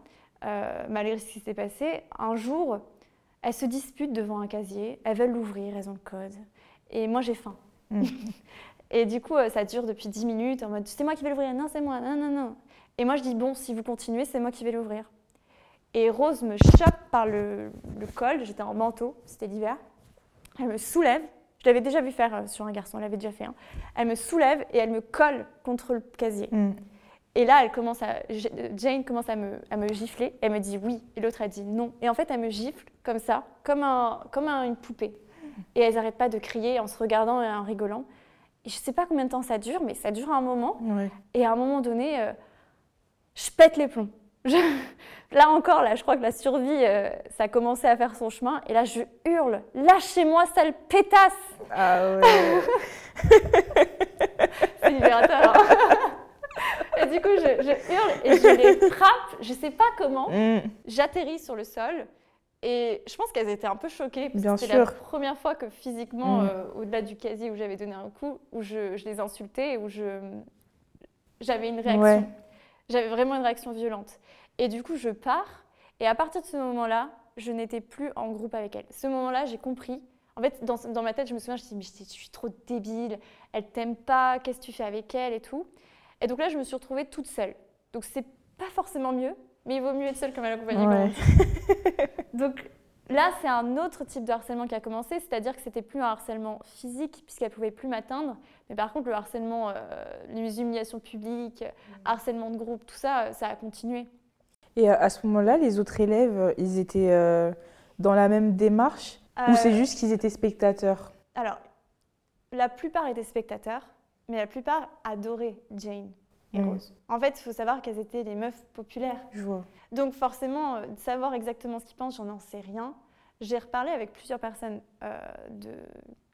euh, malgré ce qui s'est passé. Un jour, elles se disputent devant un casier, elles veulent l'ouvrir, elles ont le code. Et moi, j'ai faim. Mm. et du coup, euh, ça dure depuis 10 minutes en mode c'est moi qui vais l'ouvrir, non, c'est moi, non, non, non. Et moi, je dis bon, si vous continuez, c'est moi qui vais l'ouvrir. Et Rose me chope par le, col, j'étais en manteau, c'était l'hiver. Elle me soulève, je l'avais déjà vu faire euh, sur un garçon, elle l'avait déjà fait. Hein. Elle me soulève et elle me colle contre le casier. Mm. Et là, elle commence à, Jane commence à me, à me gifler. Elle me dit oui. Et l'autre, a dit non. Et en fait, elle me gifle comme ça, comme, un, comme une poupée. Et elles n'arrêtent pas de crier en se regardant et en rigolant. Et je ne sais pas combien de temps ça dure, mais ça dure un moment. Et à un moment donné, euh, je pète les plombs. Là encore, là, je crois que la survie, euh, ça a commencé à faire son chemin. Et là, je hurle Lâchez-moi, sale pétasse Ah ouais C'est libérateur. Hein. et du coup, je, hurle et je les frappe, je sais pas comment. Mm. J'atterris sur le sol. Et je pense qu'elles étaient un peu choquées. Parce c'était la première fois que physiquement, mm. euh, au-delà du casier où j'avais donné un coup, où je, les insultais, où je, j'avais une réaction. J'avais vraiment une réaction violente. Et du coup, je pars. Et à partir de ce moment-là, je n'étais plus en groupe avec elle. Ce moment-là, j'ai compris. En fait, dans, dans, ma tête, je me souviens, je me suis dit, mais je suis trop débile, elle t'aime pas, qu'est-ce que tu fais avec elle et tout. Et donc là, je me suis retrouvée toute seule. Donc c'est pas forcément mieux, mais il vaut mieux être seule que mal accompagnée. donc là, c'est un autre type de harcèlement qui a commencé, c'est-à-dire que c'était plus un harcèlement physique puisqu'elle pouvait plus m'atteindre, mais par contre le harcèlement, euh, les humiliations publiques, mm. harcèlement de groupe, tout ça, ça a continué. Et à ce moment-là, les autres élèves, ils étaient euh, dans la même démarche ou c'est euh, juste qu'ils étaient spectateurs? Alors, la plupart étaient spectateurs mais la plupart adoraient Jane et mm. En fait, il faut savoir qu'elles étaient les meufs populaires. Je vois. Donc forcément, euh, savoir exactement ce qu'ils pensent, j'en sais rien. J'ai reparlé avec plusieurs personnes euh, de...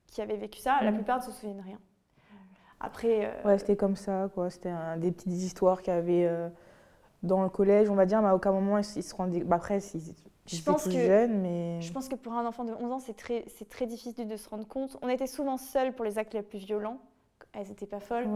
qui avaient vécu ça. La mm. plupart ne se souviennent rien. Après. Euh, ouais, c'était comme ça, quoi. C'était des petites histoires qu'il y avait dans le collège, on va dire, mais à aucun moment ils se rendaient. Bah, après, ils, je pense que, jeunes, mais... Je pense que pour un enfant de 11 ans, c'est très, très difficile de se rendre compte. On était souvent seuls pour les actes les plus violents elles n'étaient pas folles.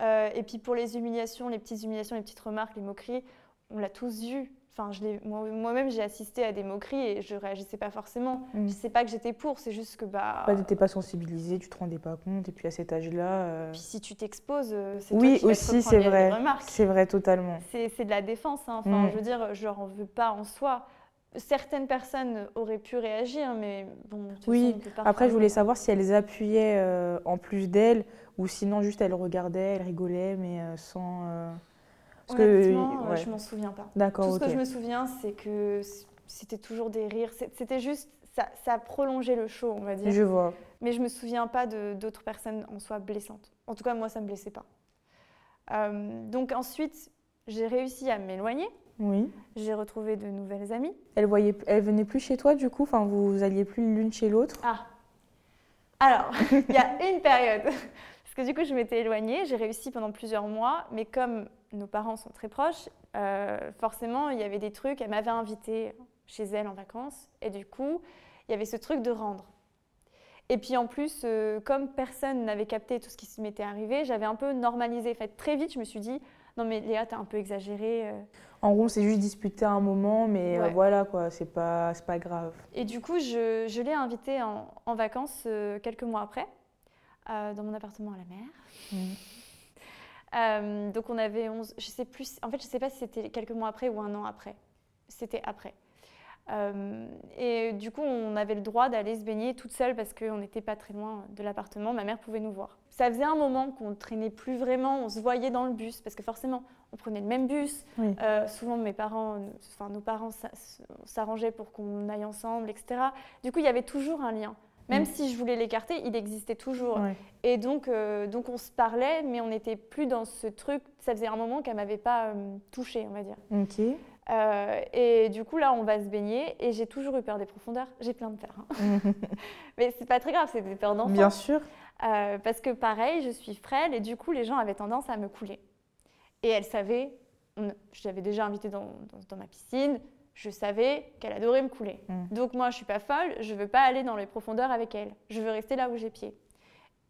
Euh, et puis pour les humiliations, les petites humiliations, les petites remarques, les moqueries, on l'a tous vu. Enfin, moi-même, j'ai assisté à des moqueries et je réagissais pas forcément. Mm. Je sais pas que j'étais pour, c'est juste que bah. Tu n'étais pas sensibilisée, tu te rendais pas compte. Et puis à cet âge-là. Euh, puis si tu t'exposes, euh, c'est oui toi qui aussi c'est vrai. C'est vrai totalement. C'est de la défense. Hein. Enfin, mm. je veux dire, je leur en veux pas en soi. Certaines personnes auraient pu réagir, mais bon. Oui. Après, je voulais savoir si elles appuyaient en plus d'elles ou sinon, juste elle regardait, elle rigolait, mais euh, sans. Euh, parce Honnêtement, que, euh, je m'en souviens pas. D'accord. Tout ce que je me souviens, c'est que c'était toujours des rires. C'était juste. Ça, ça, a prolongé le show, on va dire. Je vois. Mais je me souviens pas d'autres personnes en soi blessantes. En tout cas, moi, ça me blessait pas. donc ensuite, j'ai réussi à m'éloigner. Oui. J'ai retrouvé de nouvelles amies. Elle voyait, elle venait plus chez toi du coup, enfin vous alliez plus l'une chez l'autre. Ah. Alors, il y a une période parce que du coup, je m'étais éloignée, j'ai réussi pendant plusieurs mois, mais comme nos parents sont très proches, euh, forcément, il y avait des trucs. Elle m'avait invitée chez elle en vacances, et du coup, il y avait ce truc de rendre. Et puis en plus, euh, comme personne n'avait capté tout ce qui m'était arrivé, j'avais un peu normalisé. En fait, très vite, je me suis dit, non mais Léa, t'as un peu exagéré. Euh. En gros, c'est juste disputer un moment, mais voilà quoi, c'est pas, pas grave. Et du coup, je, je l'ai invitée en, en vacances quelques mois après. Euh, dans mon appartement à la mer. Mmh. Euh, donc on avait 11, je sais plus, en fait je sais pas si c'était quelques mois après ou un an après. C'était après. Euh, et du coup, on avait le droit d'aller se baigner toute seule parce qu'on n'était pas très loin de l'appartement. Ma mère pouvait nous voir. Ça faisait un moment qu'on ne traînait plus vraiment. On se voyait dans le bus parce que forcément, on prenait le même bus. souvent, mes parents, enfin nos parents s'arrangeaient pour qu'on aille ensemble, etc. Du coup, il y avait toujours un lien. Même mm. si je voulais l'écarter, il existait toujours. Et donc, euh, donc on se parlait, mais on n'était plus dans ce truc. Ça faisait un moment qu'elle m'avait pas euh, touchée, on va dire. Ok. Euh, et du coup, là, on va se baigner. Et j'ai toujours eu peur des profondeurs. J'ai plein de peur. Hein. mais c'est pas très grave, c'est des peurs d'enfant. Bien sûr. Parce que pareil, je suis frêle et du coup, les gens avaient tendance à me couler. Et elle savait, je l'avais déjà invitée dans, dans ma piscine je savais qu'elle adorait me couler. Mm. Donc moi, je suis pas folle, je veux pas aller dans les profondeurs avec elle. Je veux rester là où j'ai pied.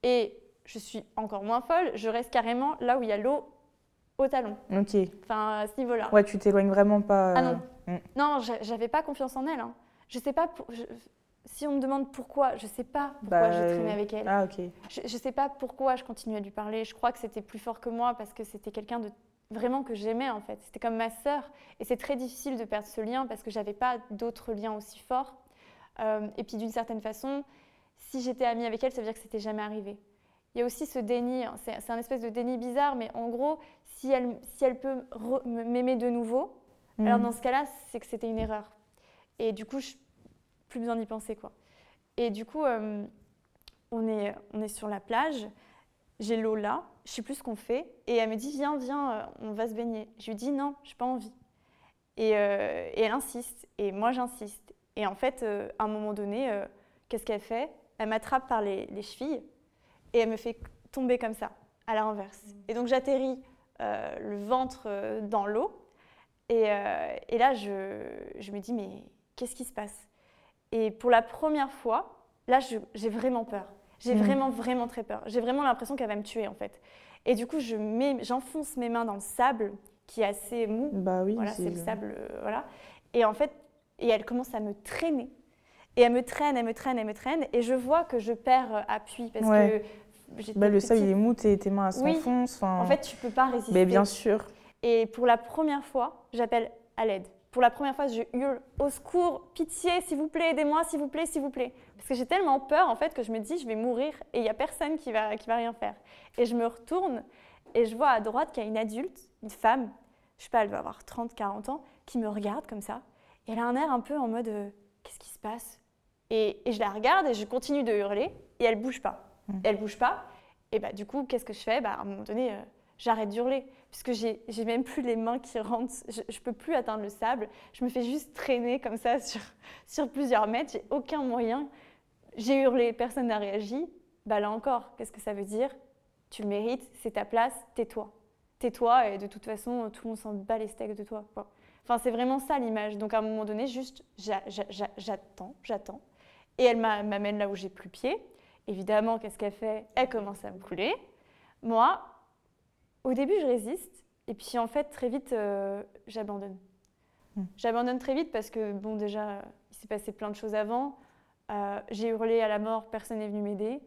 Et je suis encore moins folle, je reste carrément là où il y a l'eau au talon. Ok. Enfin, à ce niveau-là. Ouais, tu t'éloignes vraiment pas. Ah non. Mm. Non, j'a- j'avais pas confiance en elle. hein. Je sais pas. pour- je- Si on me demande pourquoi, je sais pas pourquoi Bah, j'ai traîné avec elle. Ah, ok. Je, je sais pas pourquoi je continue à lui parler. Je crois que c'était plus fort que moi parce que c'était quelqu'un de vraiment que j'aimais en fait. C'était comme ma sœur et c'est très difficile de perdre ce lien parce que j'avais pas d'autres liens aussi forts. Euh, et puis d'une certaine façon, si j'étais amie avec elle, ça veut dire que c'était jamais arrivé. Il y a aussi ce déni, hein, c'est un espèce de déni bizarre, mais en gros, si elle, si elle peut m'aimer de nouveau, alors Mm. dans ce cas-là, c'est que c'était une erreur. Et du coup, je, plus besoin d'y penser quoi. Et du coup, euh, on, est, on est sur la plage, j'ai l'eau là, je sais plus ce qu'on fait, et elle me dit viens, viens, euh, on va se baigner. Je lui dis non, j'ai pas envie. Et, euh, et elle insiste, et moi j'insiste. Et en fait, euh, à un moment donné, qu'est-ce qu'elle fait? Elle m'attrape par les, les chevilles et elle me fait tomber comme ça, à la renverse. Et donc j'atterris le ventre dans l'eau. Et, et là, je, je me dis, mais qu'est-ce qui se passe? Et pour la première fois, là, j'ai vraiment peur. J'ai Mhm. vraiment, vraiment très peur. J'ai vraiment l'impression qu'elle va me tuer, en fait. Et du coup, je j'enfonce mes mains dans le sable, qui est assez mou. Bah oui. Voilà, c'est le sable, euh, voilà. Et en fait, et elle commence à me traîner. Et elle me traîne, elle me traîne, elle me traîne. Et je vois que je perds euh, appui parce Ouais. que Bah, le sable, il est mou, tes, tes mains Oui. s'enfoncent. En fait, tu peux pas résister. mais bien sûr. Et pour la première fois, j'appelle à l'aide. Pour la première fois, je hurle au secours, pitié, s'il vous plaît, aidez-moi, s'il vous plaît, s'il vous plaît. Parce que j'ai tellement peur en fait que je me dis je vais mourir et il y a personne qui va qui va rien faire. Et je me retourne et je vois à droite qu'il y a une adulte, une femme, je sais pas, elle doit avoir 30 40 ans, qui me regarde comme ça. Et elle a un air un peu en mode euh, qu'est-ce qui se passe? Et, et je la regarde et je continue de hurler et elle bouge pas. Mm. Elle bouge pas. Et bah du coup, qu'est-ce que je fais? Bah, À un moment donné, euh, j'arrête d'hurler puisque j'ai même plus les mains qui rentrent, je, je peux plus atteindre le sable, je me fais juste traîner comme ça sur, plusieurs mètres, j'ai aucun moyen. J'ai hurlé, personne n'a réagi. Bah là encore, qu'est-ce que ça veut dire? Tu le mérites, c'est ta place, tais-toi. Tais-toi et de toute façon, tout le monde s'en bat les steaks de toi. Enfin, c'est vraiment ça l'image. Donc à un moment donné, juste j'a- j'a- j'a- j'attends, j'attends. Et elle m'a- m'amène là où j'ai plus pied. Évidemment, qu'est-ce qu'elle fait? Elle commence à me couler. Moi, au début, je résiste. Et puis, en fait, très vite, euh, j'abandonne. Hmm. J'abandonne très vite parce que, bon, déjà, il s'est passé plein de choses avant. Euh, j'ai hurlé à la mort, personne n'est venu m'aider.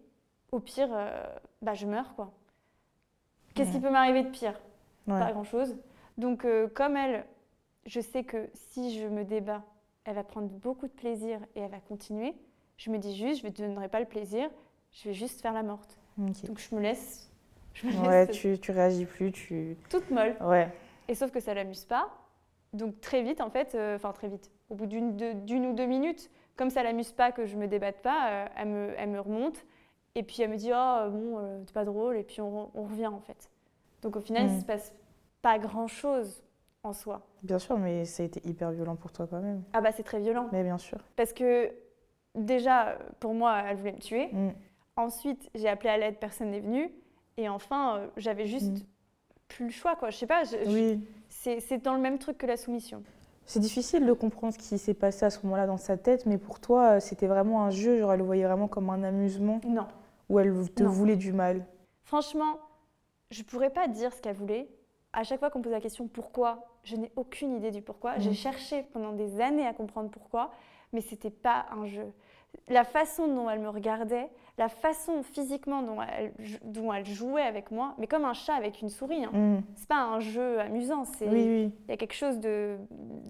Au pire, euh, bah, je meurs, quoi. Qu'est-ce qui peut m'arriver de pire? Ouais. Pas grand-chose. Donc, comme elle, je sais que si je me débat, elle va prendre beaucoup de plaisir et elle va continuer. Je me dis juste, je ne te donnerai pas le plaisir, je vais juste faire la morte. Donc, je me laisse, je me Ouais, tu, tu réagis plus, tu. toute molle. Ouais. Et sauf que ça l'amuse pas. Donc très vite, en fait, euh, enfin très vite, au bout d'une de- ou deux minutes, comme ça l'amuse pas que je me débatte pas, euh, elle, me, elle me remonte. Et puis elle me dit, oh bon, euh, c'est pas drôle. Et puis on, on revient en fait. Donc au final, il Mm. se passe pas grand-chose en soi. Bien sûr, mais ça a été hyper violent pour toi quand même. Ah bah c'est très violent. Mais bien sûr. Parce que déjà, pour moi, elle voulait me tuer. Mm. Ensuite, j'ai appelé à l'aide, personne n'est venu. Et enfin, euh, j'avais juste Mm. plus le choix, quoi. Je sais pas, Oui. c'est dans le même truc que la soumission. C'est difficile de comprendre ce qui s'est passé à ce moment-là dans sa tête, mais pour toi, c'était vraiment un jeu. Genre, elle le voyait vraiment comme un amusement, Non. ou elle te Non. voulait du mal? Franchement, je pourrais pas dire ce qu'elle voulait. À chaque fois qu'on me pose la question pourquoi, je n'ai aucune idée du pourquoi. Mm. J'ai cherché pendant des années à comprendre pourquoi, mais c'était pas un jeu. La façon dont elle me regardait, la façon physiquement dont elle, dont elle jouait avec moi, mais comme un chat avec une souris. Hein. Mm. C'est pas un jeu amusant, c'est Oui, oui, il y a quelque chose de,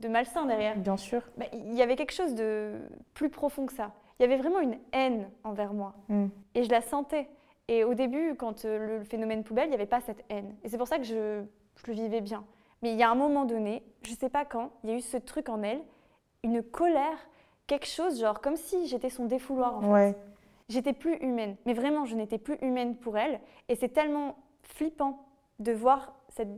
de malsain derrière. bien sûr. Bah, Il y avait quelque chose de plus profond que ça. Il y avait vraiment une haine envers moi. Mm. Et je la sentais. Et au début, quand euh, le, le phénomène poubelle, il n'y avait pas cette haine. Et c'est pour ça que je, je le vivais bien. Mais il y a un moment donné, je ne sais pas quand, il y a eu ce truc en elle, une colère, quelque chose, genre comme si j'étais son défouloir en fait. Ouais. J'étais plus humaine. Mais vraiment, je n'étais plus humaine pour elle. Et c'est tellement flippant de voir cette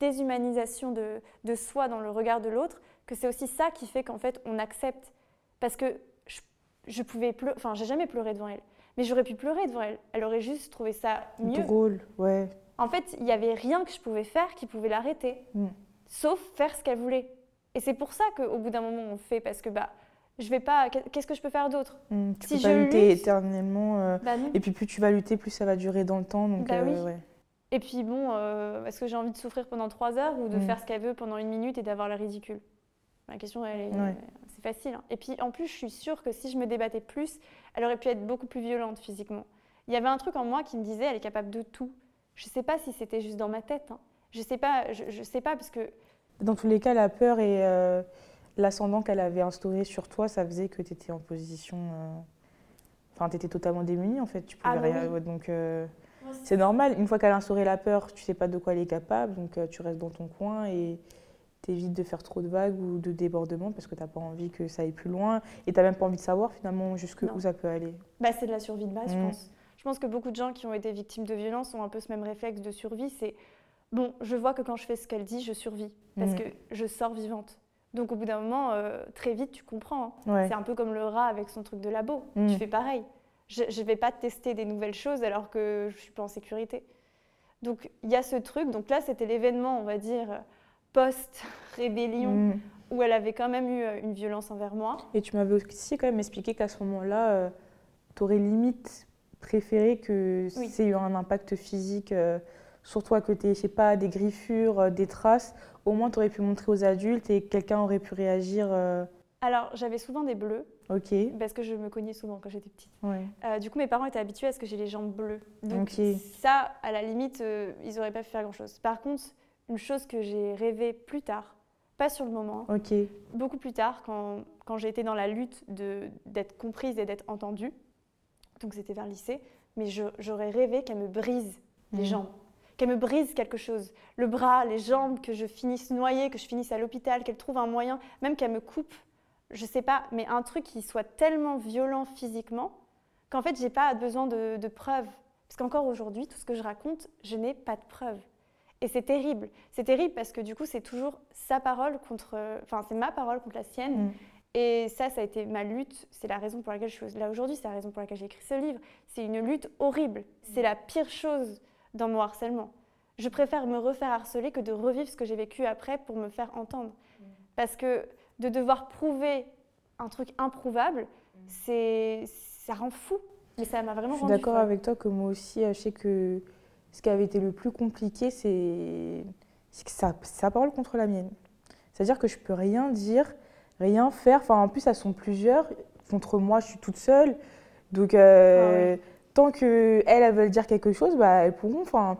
déshumanisation de, de soi dans le regard de l'autre que c'est aussi ça qui fait qu'en fait, on accepte. Parce que je, je pouvais pleurer, enfin, j'ai jamais pleuré devant elle. Mais j'aurais pu pleurer devant elle. Elle aurait juste trouvé ça mieux. Drôle, ouais. En fait, il n'y avait rien que je pouvais faire qui pouvait l'arrêter, Mm. sauf faire ce qu'elle voulait. Et c'est pour ça qu'au bout d'un moment, on le fait, parce que bah, je vais pas. Qu'est-ce que je peux faire d'autre? Mm. Tu Si peux pas je lutter lutte- éternellement. euh, Bah. Et puis plus tu vas lutter, plus ça va durer dans le temps. Donc, Bah euh, oui. ouais. Et puis bon, euh, est-ce que j'ai envie de souffrir pendant trois heures ou de Mm. faire ce qu'elle veut pendant une minute et d'avoir le ridicule? La question, elle est, Ouais. c'est facile. hein. Et puis en plus, je suis sûre que si je me débattais plus, elle aurait pu être beaucoup plus violente physiquement. Il y avait un truc en moi qui me disait, elle est capable de tout. Je sais pas si c'était juste dans ma tête. hein. Je sais pas, je, je sais pas parce que Dans tous les cas, la peur euh, l'ascendant qu'elle avait instauré sur toi, ça faisait que tu étais en position. euh, Enfin, tu étais totalement démunie en fait. Tu pouvais Ah bah rien. oui. donc, euh, c'est normal. Une fois qu'elle a instauré la peur, tu sais pas de quoi elle est capable. Donc, euh, tu restes dans ton coin et t'évites de faire trop de vagues ou de débordements parce que t'as pas envie que ça aille plus loin. Et t'as même pas envie de savoir finalement jusque Non. où ça peut aller. Bah, c'est de la survie de base, je Mm. pense. Je pense que beaucoup de gens qui ont été victimes de violences ont un peu ce même réflexe de survie. C'est bon, je vois que quand je fais ce qu'elle dit, je survis parce Mm. que je sors vivante. Donc au bout d'un moment, euh, très vite, tu comprends. hein. Ouais. C'est un peu comme le rat avec son truc de labo. Tu fais pareil. Je ne vais pas tester des nouvelles choses alors que je suis pas en sécurité. Donc il y a ce truc. Donc là, c'était l'événement, on va dire, post-rébellion, Mm. où elle avait quand même eu euh, une violence envers moi. Et tu m'avais aussi quand même expliqué qu'à ce moment-là, tu aurais limite préféré que Oui. c'est eu un impact physique euh, sur toi, que tu je sais pas, des griffures, euh, des traces. Au moins, tu aurais pu montrer aux adultes et quelqu'un aurait pu réagir. euh, Alors j'avais souvent des bleus ok, parce que je me cognais souvent quand j'étais petite. ouais. Euh, du coup, mes parents étaient habitués à ce que j'ai les jambes bleues. Donc ça, à la limite, euh, ils n'auraient pas pu faire grand-chose. Par contre, une chose que j'ai rêvé plus tard, pas sur le moment, Ok, beaucoup plus tard, quand, quand j'ai été dans la lutte d'être comprise et d'être entendue, donc c'était vers le lycée, mais j'aurais rêvé qu'elle me brise les Mhm. jambes, qu'elle me brise quelque chose, le bras, les jambes, que je finisse noyée, que je finisse à l'hôpital, qu'elle trouve un moyen, même qu'elle me coupe, je sais pas, mais un truc qui soit tellement violent physiquement qu'en fait j'ai pas besoin de, de preuves. Parce qu'encore aujourd'hui, tout ce que je raconte, je n'ai pas de preuves. Et c'est terrible. C'est terrible parce que du coup, c'est toujours sa parole contre. Enfin, c'est ma parole contre la sienne. Mm. Et ça, ça a été ma lutte. C'est la raison pour laquelle je suis là aujourd'hui. C'est la raison pour laquelle j'ai écrit ce livre. C'est une lutte horrible. C'est la pire chose dans mon harcèlement. Je préfère me refaire harceler que de revivre ce que j'ai vécu après pour me faire entendre. Parce que de devoir prouver un truc improuvable, c'est ça rend fou. Mais ça m'a vraiment je suis d'accord avec toi que moi aussi, euh, je sais que ce qui avait été le plus compliqué, c'est c'est que sa parole contre la mienne. C'est-à-dire que je peux rien dire, rien faire. Enfin, en plus, elles sont plusieurs. Contre moi, je suis toute seule. Donc, euh, tant qu'elles, elles veulent dire quelque chose, bah, elles pourront. Enfin,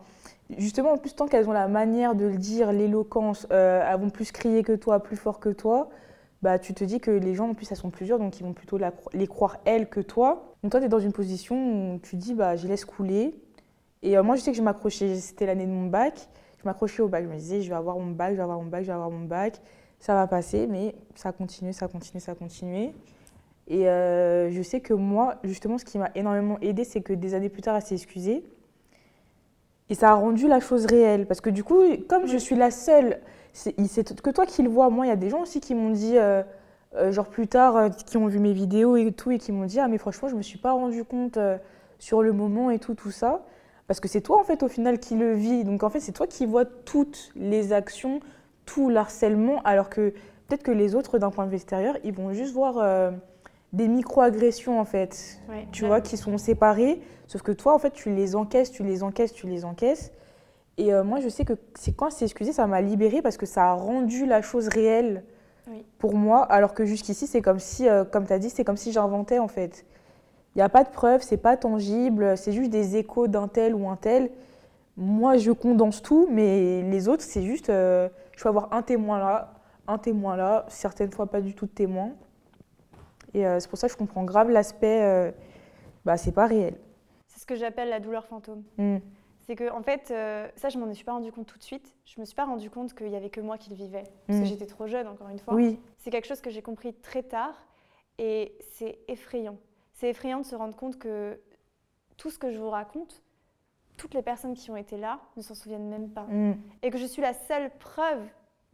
justement, en plus, tant qu'elles ont la manière de le dire, l'éloquence, euh, elles vont plus crier que toi, plus fort que toi. Bah, tu te dis que les gens, en plus, elles sont plusieurs, donc ils vont plutôt la les croire elles que toi. Donc toi, tu es dans une position où tu dis, bah, je laisse couler. Et euh, moi, je sais que je m'accrochais, c'était l'année de mon bac, je m'accrochais au bac. Je me disais, je vais avoir mon bac, je vais avoir mon bac, je vais avoir mon bac. Ça va passer, mais ça a continué, ça a continué, ça a continué. Et euh, je sais que moi, justement, ce qui m'a énormément aidé, c'est que des années plus tard, elle s'est excusée. Et ça a rendu la chose réelle. Parce que du coup, comme je suis la seule, c'est que toi qui le vois. Moi, il y a des gens aussi qui m'ont dit, euh, euh, genre plus tard, qui ont vu mes vidéos et tout, et qui m'ont dit Ah, mais franchement, je me suis pas rendu compte sur le moment et tout, tout ça. Parce que c'est toi, en fait, au final, qui le vis. Donc, en fait, c'est toi qui vois toutes les actions, tout l'harcèlement, alors que peut-être que les autres, d'un point de vue extérieur, ils vont juste voir des micro-agressions, en fait Ouais. tu vois, qui sont séparés. Sauf que toi, en fait, tu les encaisses, tu les encaisses, tu les encaisses. Et euh, moi, je sais que c'est quand elle s'est excusée, ça m'a libérée parce que ça a rendu la chose réelle Oui. pour moi. Alors que jusqu'ici, c'est comme si, euh, comme tu as dit, c'est comme si j'inventais, en fait. Il n'y a pas de preuves, c'est pas tangible, c'est juste des échos d'un tel ou un tel. Moi, je condense tout, mais les autres, c'est juste, euh, je peux avoir un témoin là, un témoin là, certaines fois pas du tout de témoin. Et euh, c'est pour ça que je comprends grave l'aspect, euh, bah, c'est pas réel. C'est ce que j'appelle la douleur fantôme. Mm. C'est que, en fait, euh, ça, je m'en suis pas rendu compte tout de suite. Je me suis pas rendu compte qu'il y avait que moi qui le vivais. Parce Mm. que j'étais trop jeune, encore une fois. Oui, C'est quelque chose que j'ai compris très tard et c'est effrayant. C'est effrayant de se rendre compte que tout ce que je vous raconte, toutes les personnes qui ont été là ne s'en souviennent même pas. mm, Et que je suis la seule preuve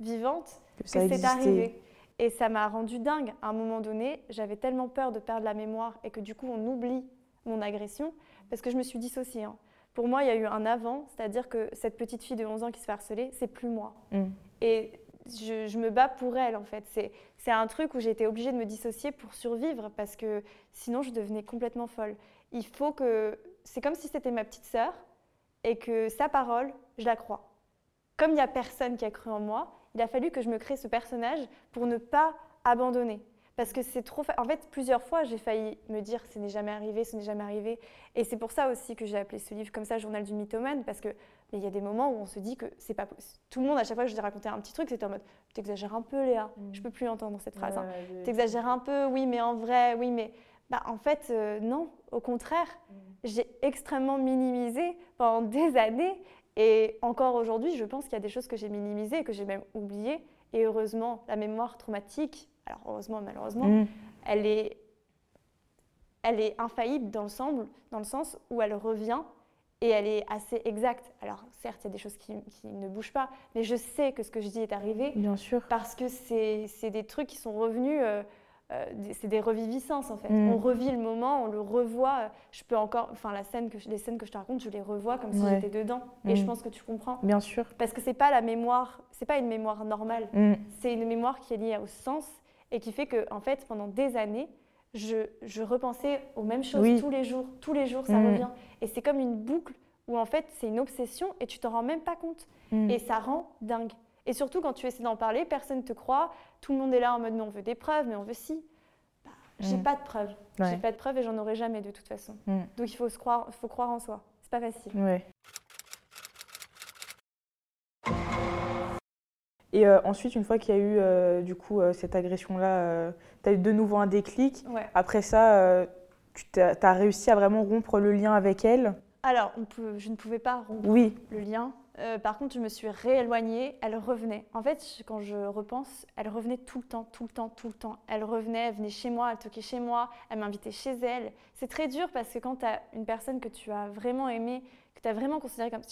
vivante que c'est arrivé. Et ça m'a rendu dingue. À un moment donné, j'avais tellement peur de perdre la mémoire et que du coup on oublie mon agression parce que je me suis dissociée. hein. Pour moi, il y a eu un avant, c'est-à-dire que cette petite fille de 11 ans qui se fait harceler, c'est plus moi. Mm. Et je, je me bats pour elle en fait. C'est, c'est un truc où j'ai été obligée de me dissocier pour survivre parce que sinon je devenais complètement folle. Il faut que. C'est comme si c'était ma petite sœur et que sa parole, je la crois. Comme il n'y a personne qui a cru en moi, il a fallu que je me crée ce personnage pour ne pas abandonner. Parce que c'est trop. En fait, plusieurs fois, j'ai failli me dire ce n'est jamais arrivé, ce n'est jamais arrivé. Et c'est pour ça aussi que j'ai appelé ce livre comme ça, Journal du mythomane, parce que il y a des moments où on se dit que c'est pas possible. Tout le monde, à chaque fois que je lui racontais un petit truc, c'était en mode T'exagères un peu, Léa. Je mm. Je peux plus entendre cette phrase. Hein. T'exagères un peu, oui, mais en vrai, oui, mais. Bah, en fait, euh, non, au contraire, mm. j'ai extrêmement minimisé pendant des années. Et encore aujourd'hui, je pense qu'il y a des choses que j'ai minimisées, que j'ai même oubliées. Et heureusement, la mémoire traumatique, alors heureusement, malheureusement, mm. elle, est, elle est infaillible dans le, dans le sens où elle revient et elle est assez exacte. Alors certes, il y a des choses qui, ne bougent pas, mais je sais que ce que je dis est arrivé. Bien sûr. Parce que c'est des trucs qui sont revenus, euh, euh, c'est des reviviscences en fait. Mm. On revit le moment, on le revoit. Je peux encore, enfin la scène que les scènes que je te raconte, je les revois comme si j'étais dedans. Et je mm. pense que tu comprends. Bien sûr. Parce que c'est pas la mémoire, c'est pas une mémoire normale. C'est une mémoire qui est liée au sens et qui fait que, en fait, pendant des années, je, je repensais aux mêmes choses tous les jours. Tous les jours, ça mm. revient. Et c'est comme une boucle où, en fait, c'est une obsession et tu t'en rends même pas compte. Mm. Et ça rend dingue. Et surtout, quand tu essaies d'en parler, personne ne te croit. Tout le monde est là en mode, mais on veut des preuves, mais on veut si. Bah, j'ai mm. pas de preuves. J'ai pas de preuves et j'en aurai jamais de toute façon. Donc il faut, se croire, faut croire en soi. C'est pas facile. Ouais. Et euh, ensuite, une fois qu'il y a eu euh, du coup euh, cette agression-là, tu as eu de nouveau un déclic. Après ça, tu as, réussi à vraiment rompre le lien avec elle Alors, on peut, je ne pouvais pas rompre oui. le lien. par contre, je me suis rééloignée. Elle revenait. En fait, quand je repense, elle revenait tout le temps, tout le temps, tout le temps. Elle revenait, elle venait chez moi, elle toquait chez moi, elle m'invitait chez elle. C'est très dur parce que quand tu as une personne que tu as vraiment aimée, que tu as vraiment considérée comme...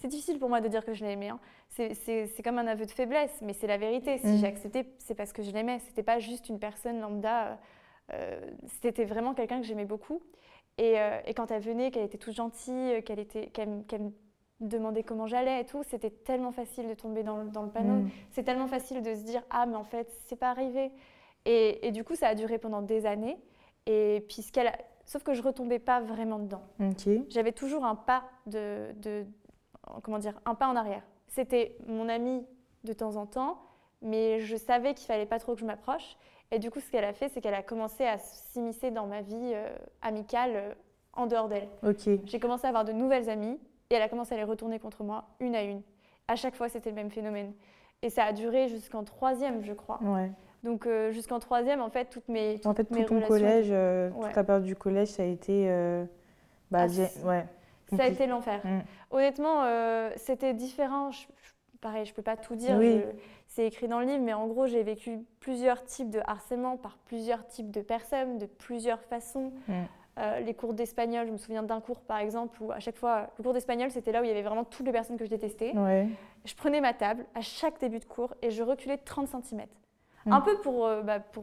C'est difficile pour moi de dire que je l'ai aimé. Hein. C'est comme un aveu de faiblesse, mais c'est la vérité. Si mm. j'ai accepté, c'est parce que je l'aimais. C'était pas juste une personne lambda. Euh, euh, c'était vraiment quelqu'un que j'aimais beaucoup. Euh, et, quand elle venait, qu'elle était toute gentille, qu'elle me demandait comment j'allais et tout, c'était tellement facile de tomber dans, le panneau. Mm. C'est tellement facile de se dire ah mais en fait c'est pas arrivé. Et, du coup ça a duré pendant des années. Et puis sauf que je retombais pas vraiment dedans. J'avais toujours un pas de, comment dire, un pas en arrière. C'était mon amie de temps en temps, mais je savais qu'il fallait pas trop que je m'approche. Et du coup, ce qu'elle a fait, c'est qu'elle a commencé à s'immiscer dans ma vie euh, amicale euh, en dehors d'elle. J'ai commencé à avoir de nouvelles amies et elle a commencé à les retourner contre moi, une à une. À chaque fois, c'était le même phénomène. Et ça a duré jusqu'en troisième, je crois. Donc euh, jusqu'en troisième, en fait, toutes mes En fait, tout ton collège, toute la période du collège, ça a été... Bah, ah, ouais. Ça a été l'enfer. Mm. Honnêtement, euh, c'était différent. pareil, je ne peux pas tout dire. C'est écrit dans le livre, mais en gros, j'ai vécu plusieurs types de harcèlement par plusieurs types de personnes, de plusieurs façons. Mm. Euh, les cours d'espagnol, je me souviens d'un cours par exemple où à chaque fois, le cours d'espagnol c'était là où il y avait vraiment toutes les personnes que je détestais. Je prenais ma table à chaque début de cours et je reculais de 30 cm. Mm. Un peu pour, euh, bah, pour,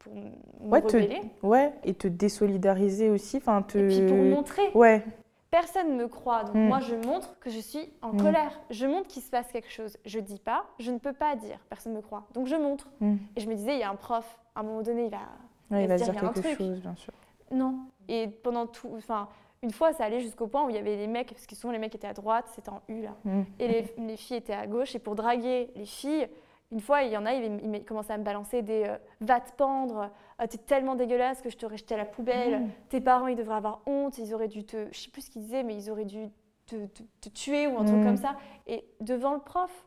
pour me ouais, rebeller. ouais, et te désolidariser aussi. Te... Et puis pour montrer. Ouais. Personne ne me croit, donc mm. moi je montre que je suis en mm. colère. Je montre qu'il se passe quelque chose. Je dis pas, je ne peux pas dire. Personne ne me croit, donc je montre. Mm. Et je me disais, il y a un prof, à un moment donné, il va, il va dire, quelque chose, bien sûr. Non. Et pendant tout, enfin, une fois, ça allait jusqu'au point où il y avait les mecs, parce que souvent les mecs étaient à droite, c'était en U là, et les, les filles étaient à gauche. Et pour draguer les filles, une fois, il y en a, il, commençait à me balancer des euh, va te pendre, euh, t'es tellement dégueulasse que je te jeté à la poubelle, mmh. tes parents ils devraient avoir honte, ils auraient dû te. Je sais plus ce qu'ils disaient, mais ils auraient dû te, tuer ou un truc mmh. comme ça. Et devant le prof,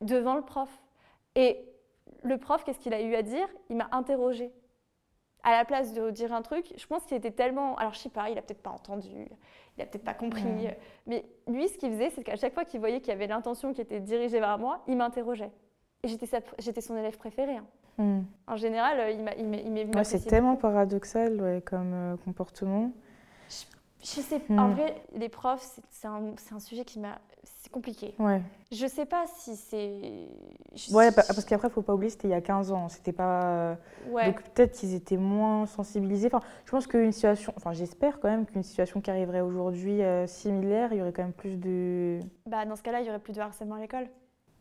devant le prof. Et le prof, qu'est-ce qu'il a eu à dire? Il m'a interrogé. À la place de dire un truc, je pense qu'il était tellement. Alors, je sais pas, il a peut-être pas entendu, il a peut-être pas compris. Mmh. Mais lui, ce qu'il faisait, c'est qu'à chaque fois qu'il voyait qu'il y avait l'intention qui était dirigée vers moi, il m'interrogeait. J'étais son élève préféré. Hein. Hmm. En général, euh, il m'est venu. c'est tellement paradoxal ouais, comme euh, comportement. Je, sais pas. En hmm. vrai, les profs, c'est un, un, sujet qui m'a. C'est compliqué. Ouais. Je sais pas si c'est. Ouais, parce qu'après, il faut pas oublier, c'était il y a 15 ans. C'était pas. Euh, ouais. Donc peut-être qu'ils étaient moins sensibilisés. Enfin, je pense qu'une situation. Enfin, j'espère quand même qu'une situation qui arriverait aujourd'hui similaire, il y aurait quand même plus de. Bah, dans ce cas-là, il y aurait plus de harcèlement à l'école.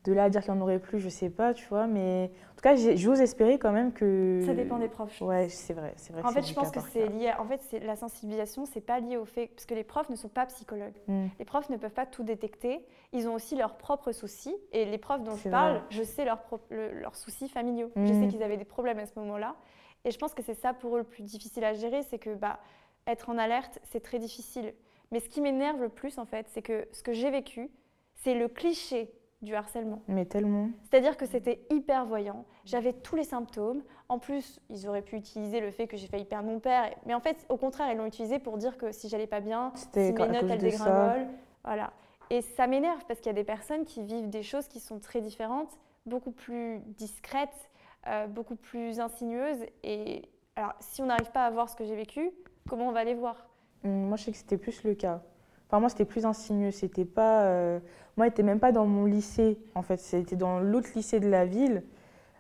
De là à dire qu'il n'y en aurait plus, je sais pas, tu vois. Mais en tout cas, j'ose espérer quand même que. Ça dépend des profs. Ouais, c'est vrai, c'est vrai. En fait, je pense que c'est lié. En fait, la sensibilisation, c'est pas lié au fait parce que les profs ne sont pas psychologues. Hmm. Les profs ne peuvent pas tout détecter. Ils ont aussi leurs propres soucis. Et les profs dont je parle, je sais leurs, leurs soucis familiaux. Je sais hmm. qu'ils avaient des problèmes à ce moment-là. Et je pense que c'est ça pour eux le plus difficile à gérer, c'est que bah, être en alerte, c'est très difficile. Mais ce qui m'énerve le plus, en fait, c'est que ce que j'ai vécu, c'est le cliché du harcèlement. Mais tellement. C'est-à-dire que c'était hyper voyant. J'avais tous les symptômes. En plus, ils auraient pu utiliser le fait que j'ai failli perdre mon père. Mais en fait, au contraire, ils l'ont utilisé pour dire que si j'allais pas bien, si mes notes elles dégringolent, voilà. Et ça m'énerve parce qu'il y a des personnes qui vivent des choses qui sont très différentes, beaucoup plus discrètes, euh, beaucoup plus insinueuses. Et alors, si on n'arrive pas à voir ce que j'ai vécu, comment on va les voir? Moi, je sais que c'était plus le cas. Enfin, moi, c'était plus insinueux. C'était pas. Euh, moi, j'étais même pas dans mon lycée. En fait, c'était dans l'autre lycée de la ville.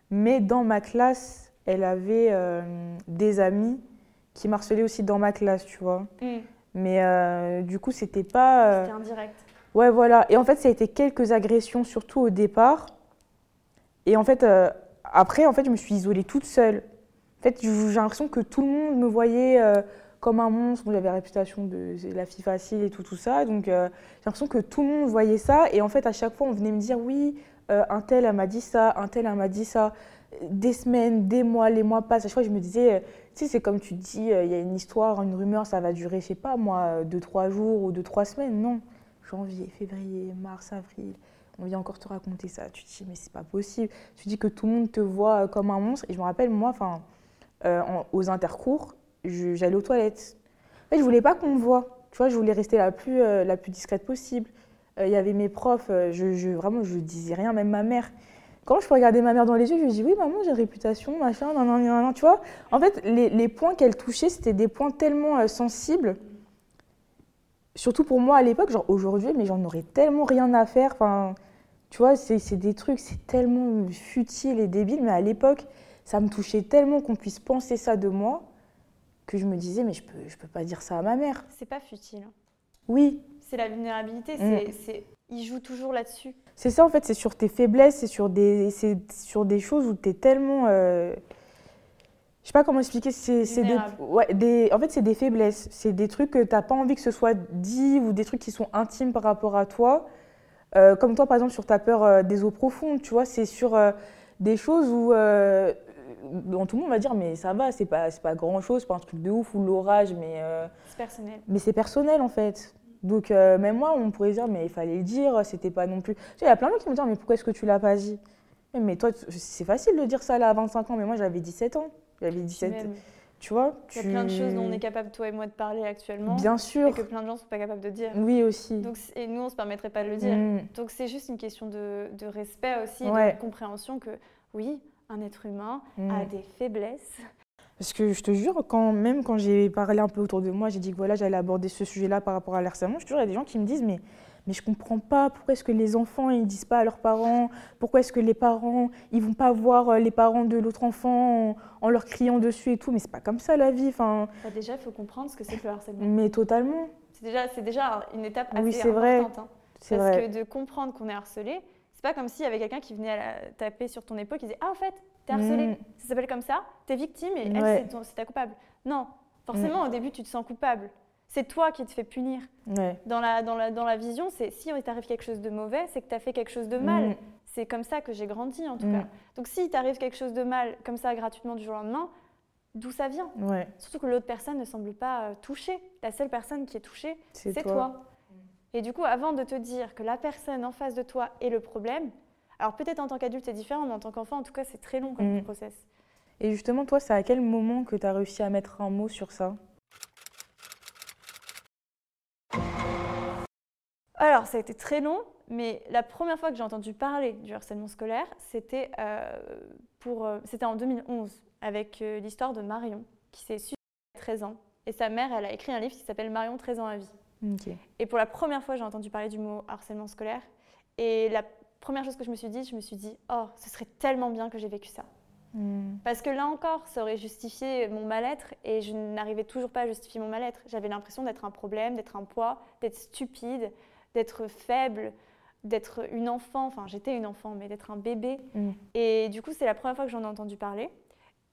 Mais dans ma classe, elle avait euh, des amis qui marcelaient aussi dans ma classe, tu vois. Mm. Mais euh, du coup, c'était pas. C'était indirect. Ouais, voilà. Et en fait, ça a été quelques agressions, surtout au départ. Et en fait, après, en fait, je me suis isolée toute seule. En fait, j'ai l'impression que tout le monde me voyait comme un monstre. J'avais la réputation de la fille facile et tout, tout ça. Donc euh, j'ai l'impression que tout le monde voyait ça. Et en fait, à chaque fois, on venait me dire oui, euh, un tel, elle m'a dit ça, un tel, elle m'a dit ça. Des semaines, des mois, les mois passent. À chaque fois, je me disais, euh, tu sais, c'est comme tu dis, il y a une histoire, une rumeur, ça va durer, je sais pas, moi, deux, trois jours ou deux, trois semaines. Non. Janvier, février, mars, avril on vient encore te raconter ça. Tu te dis, mais c'est pas possible. Tu dis que tout le monde te voit comme un monstre. Et je me rappelle, moi, enfin, aux intercours, j'allais aux toilettes. En fait, je voulais pas qu'on me voit. Tu vois, je voulais rester la plus, euh, la plus discrète possible. Euh, il y avait mes profs, euh, je, je, vraiment, je disais rien, même ma mère. Quand je peux regarder ma mère dans les yeux, je lui dis oui, maman, j'ai une réputation, machin, non, non, non, non. Tu vois, en fait, les, les points qu'elle touchait, c'était des points tellement sensibles. Surtout pour moi à l'époque, genre aujourd'hui, mais j'en aurais tellement rien à faire. Enfin, tu vois, c'est des trucs, c'est tellement futile et débile, mais à l'époque, ça me touchait tellement qu'on puisse penser ça de moi que je me disais, mais je peux, je peux pas dire ça à ma mère. C'est pas futile. Oui. C'est la vulnérabilité, mm. c'est, il joue toujours là-dessus. C'est ça, en fait, c'est sur tes faiblesses, c'est sur des, sur des choses où tu es tellement. Euh... Je sais pas comment expliquer. C'est, des, ouais, des, en fait, c'est des faiblesses. C'est des trucs que tu n'as pas envie que ce soit dit ou des trucs qui sont intimes par rapport à toi. Euh, comme toi, par exemple, sur ta peur euh, des eaux profondes, tu vois, c'est sur des choses où tout le monde va dire mais ça va, c'est pas, pas grand chose, pas un truc de ouf ou l'orage, mais. Euh, c'est personnel. Mais c'est personnel en fait. Donc euh, même moi, on pourrait dire mais il fallait le dire, c'était pas non plus. Il y a plein de gens qui me disent mais pourquoi est-ce que tu l'as pas dit? Mais toi, c'est facile de dire ça là à 25 ans, mais moi j'avais 17 ans. J'avais 17 Tu vois Il y a plein de choses dont on est capable, toi et moi, de parler actuellement. Bien sûr. Et que plein de gens ne sont pas capables de dire. Oui, aussi. Donc, et nous, on ne se permettrait pas de le dire. Mm. Donc, c'est juste une question de, de respect aussi, de compréhension que, oui, un être humain a mm. des faiblesses. Parce que je te jure, quand, même quand j'ai parlé un peu autour de moi, j'ai dit que voilà, j'allais aborder ce sujet-là par rapport à l'harcèlement, je te jure, il y a des gens qui me disent mais, mais je comprends pas, pourquoi est-ce que les enfants ils disent pas à leurs parents? Pourquoi est-ce que les parents ils vont pas voir euh, les parents de l'autre enfant en, leur criant dessus et tout? Mais c'est pas comme ça la vie. Enfin. Bah, déjà, il faut comprendre ce que c'est que le harcèlement. Mais totalement. C'est déjà, déjà une étape assez oui, importante. Vrai. Hein. Parce vrai. que de comprendre qu'on est harcelé, c'est pas comme s'il y avait quelqu'un qui venait à taper sur ton épaule qui disait Ah, en fait, t'es harcelé. Mm. Ça s'appelle comme ça, t'es victime et elle, c'est ta coupable. Non, forcément, mm. au début, tu te sens coupable. C'est toi qui te fais punir. Dans, la, dans, la, dans la vision, c'est si il t'arrive quelque chose de mauvais, c'est que tu as fait quelque chose de mal. Mm. C'est comme ça que j'ai grandi, en tout cas. Donc, si t'arrive quelque chose de mal, comme ça, gratuitement du jour au lendemain, d'où ça vient? Surtout que l'autre personne ne semble pas euh, touchée. La seule personne qui est touchée, c'est toi. Et du coup, avant de te dire que la personne en face de toi est le problème, alors peut-être en tant qu'adulte c'est différent, mais en tant qu'enfant, en tout cas, c'est très long comme mm. process. Et justement, toi, c'est à quel moment que tu as réussi à mettre un mot sur ça? Alors, ça a été très long, mais la première fois que j'ai entendu parler du harcèlement scolaire, c'était euh, euh, c'était en 2011, avec euh, l'histoire de Marion, qui s'est suicidée à 13 ans. Et sa mère, elle a écrit un livre qui s'appelle Marion 13 ans à vie. Et pour la première fois, j'ai entendu parler du mot harcèlement scolaire. Et la première chose que je me suis dit, je me suis dit, oh, ce serait tellement bien que j'ai vécu ça. Hmm. Parce que là encore, ça aurait justifié mon mal-être et je n'arrivais toujours pas à justifier mon mal-être. J'avais l'impression d'être un problème, d'être un poids, d'être stupide, d'être faible. d'être une enfant, enfin j'étais une enfant, mais d'être un bébé. Mm. Et du coup, c'est la première fois que j'en ai entendu parler.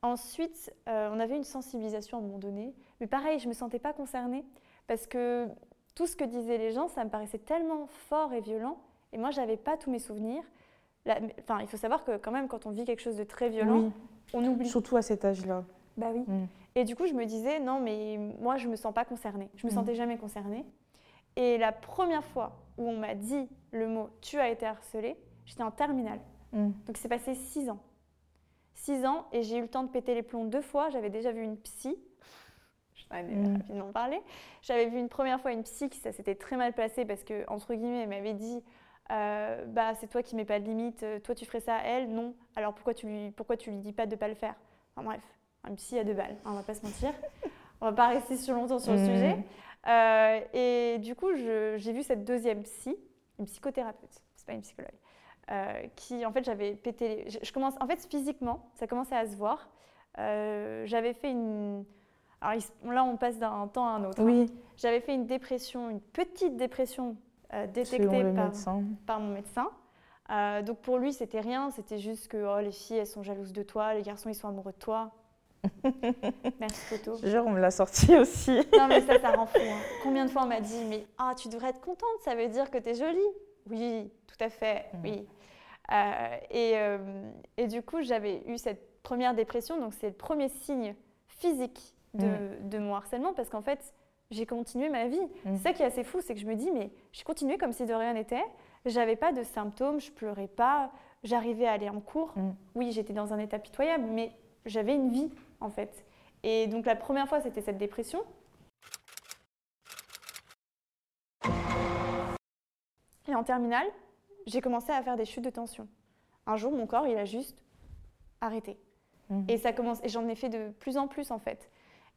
Ensuite, euh, on avait une sensibilisation à un moment donné, mais pareil, je ne me sentais pas concernée parce que tout ce que disaient les gens, ça me paraissait tellement fort et violent, et moi, j'avais pas tous mes souvenirs. La- Enfin, il faut savoir que quand même, quand on vit quelque chose de très violent, Oui, on oublie. surtout à cet âge-là. Bah oui. Mm. Et du coup, je me disais, non, mais moi, je me sens pas concernée. Je me Mhm. sentais jamais concernée. Et la première fois où on m'a dit le mot tu as été harcelée, j'étais en terminale. Mm. Donc, c'est passé six ans. Six ans, et j'ai eu le temps de péter les plombs deux fois. J'avais déjà vu une psy. Mhm. rapidement parlé. J'avais vu une première fois une psy qui ça s'était très mal passé parce que, entre guillemets, elle m'avait dit euh, bah, c'est toi qui mets pas de limite, euh, toi tu ferais ça à elle, non. Alors pourquoi tu lui, pourquoi tu lui dis pas de pas le faire? Enfin bref, un psy à deux balles, hein, on va pas se mentir. on va pas rester sur longtemps sur le Mhm. sujet. Euh, et du coup, j'ai vu cette deuxième psy, une psychothérapeute, c'est pas une psychologue, euh, qui en fait j'avais pété. les- Je, je commence, en fait physiquement, ça commençait à se voir. Euh, j'avais fait une. Alors là, on passe d'un temps à un autre. hein. Oui, J'avais fait une dépression, une petite dépression euh, détectée par, mon médecin. Euh, donc pour lui, c'était rien, c'était juste que oh, les filles, elles sont jalouses de toi, les garçons, ils sont amoureux de toi. Merci photo. Je jure, on me l'a sorti aussi. Non mais ça, ça rend fou. hein. Combien de fois on m'a dit, mais ah, tu devrais être contente, ça veut dire que tu es jolie. Oui, tout à fait, Mm. oui. Euh, et, euh, et du coup, j'avais eu cette première dépression, donc c'est le premier signe physique de, de mon harcèlement, parce qu'en fait, j'ai continué ma vie. Mm. C'est ça qui est assez fou, c'est que je me dis, mais j'ai continué comme si de rien n'était. J'avais pas de symptômes, je pleurais pas, j'arrivais à aller en cours. Mm. Oui, j'étais dans un état pitoyable, mais j'avais une vie en fait. Et donc la première fois, c'était cette dépression. Et en terminale, j'ai commencé à faire des chutes de tension. Un jour, mon corps, il a juste arrêté. Mm. Et ça commence, et j'en ai fait de plus en plus en fait.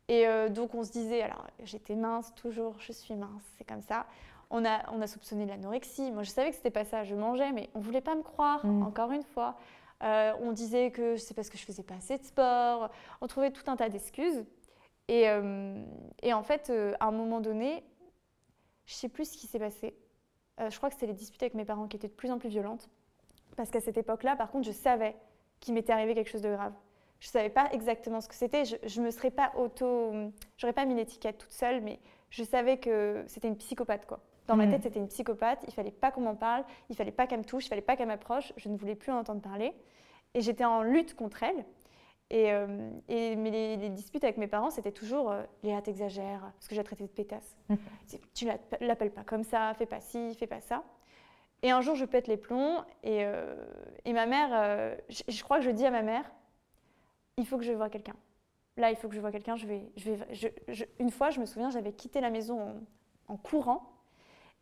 Et euh, donc on se disait, alors j'étais mince toujours, je suis mince, c'est comme ça. On a, on a soupçonné l'anorexie. Moi, je savais que c'était pas ça, je mangeais, mais on voulait pas me croire. Mm. Encore une fois, Euh, on disait que c'est parce que je faisais pas assez de sport. On trouvait tout un tas d'excuses. Et, euh, et en fait, à un moment donné, je sais plus ce qui s'est passé. Je crois que c'était les disputes avec mes parents qui étaient de plus en plus violentes. Parce qu'à cette époque-là, par contre, je savais qu'il m'était arrivé quelque chose de grave. Je ne savais pas exactement ce que c'était. Je, je me serais pas auto, j'aurais pas mis l'étiquette toute seule, mais je savais que c'était une psychopathe quoi. Dans ma Mhm. tête, c'était une psychopathe. Il fallait pas qu'on m'en parle. Il fallait pas qu'elle me touche. Il fallait pas qu'elle m'approche. Je ne voulais plus en entendre parler. Et j'étais en lutte contre elle. Et, euh, et- mais les, les disputes avec mes parents, c'était toujours euh, Léa, t'exagères, parce que je la traitais de pétasse. C'est, Tu la- l'appelles pas comme ça, fais pas ci, fais pas ça. Et un jour, je pète les plombs et, euh, et ma mère, euh, je, je crois que je dis à ma mère, il faut que je voie quelqu'un. Là, il faut que je voie quelqu'un. Je vais, je vais, je- je- une fois, je me souviens, j'avais quitté la maison en, en courant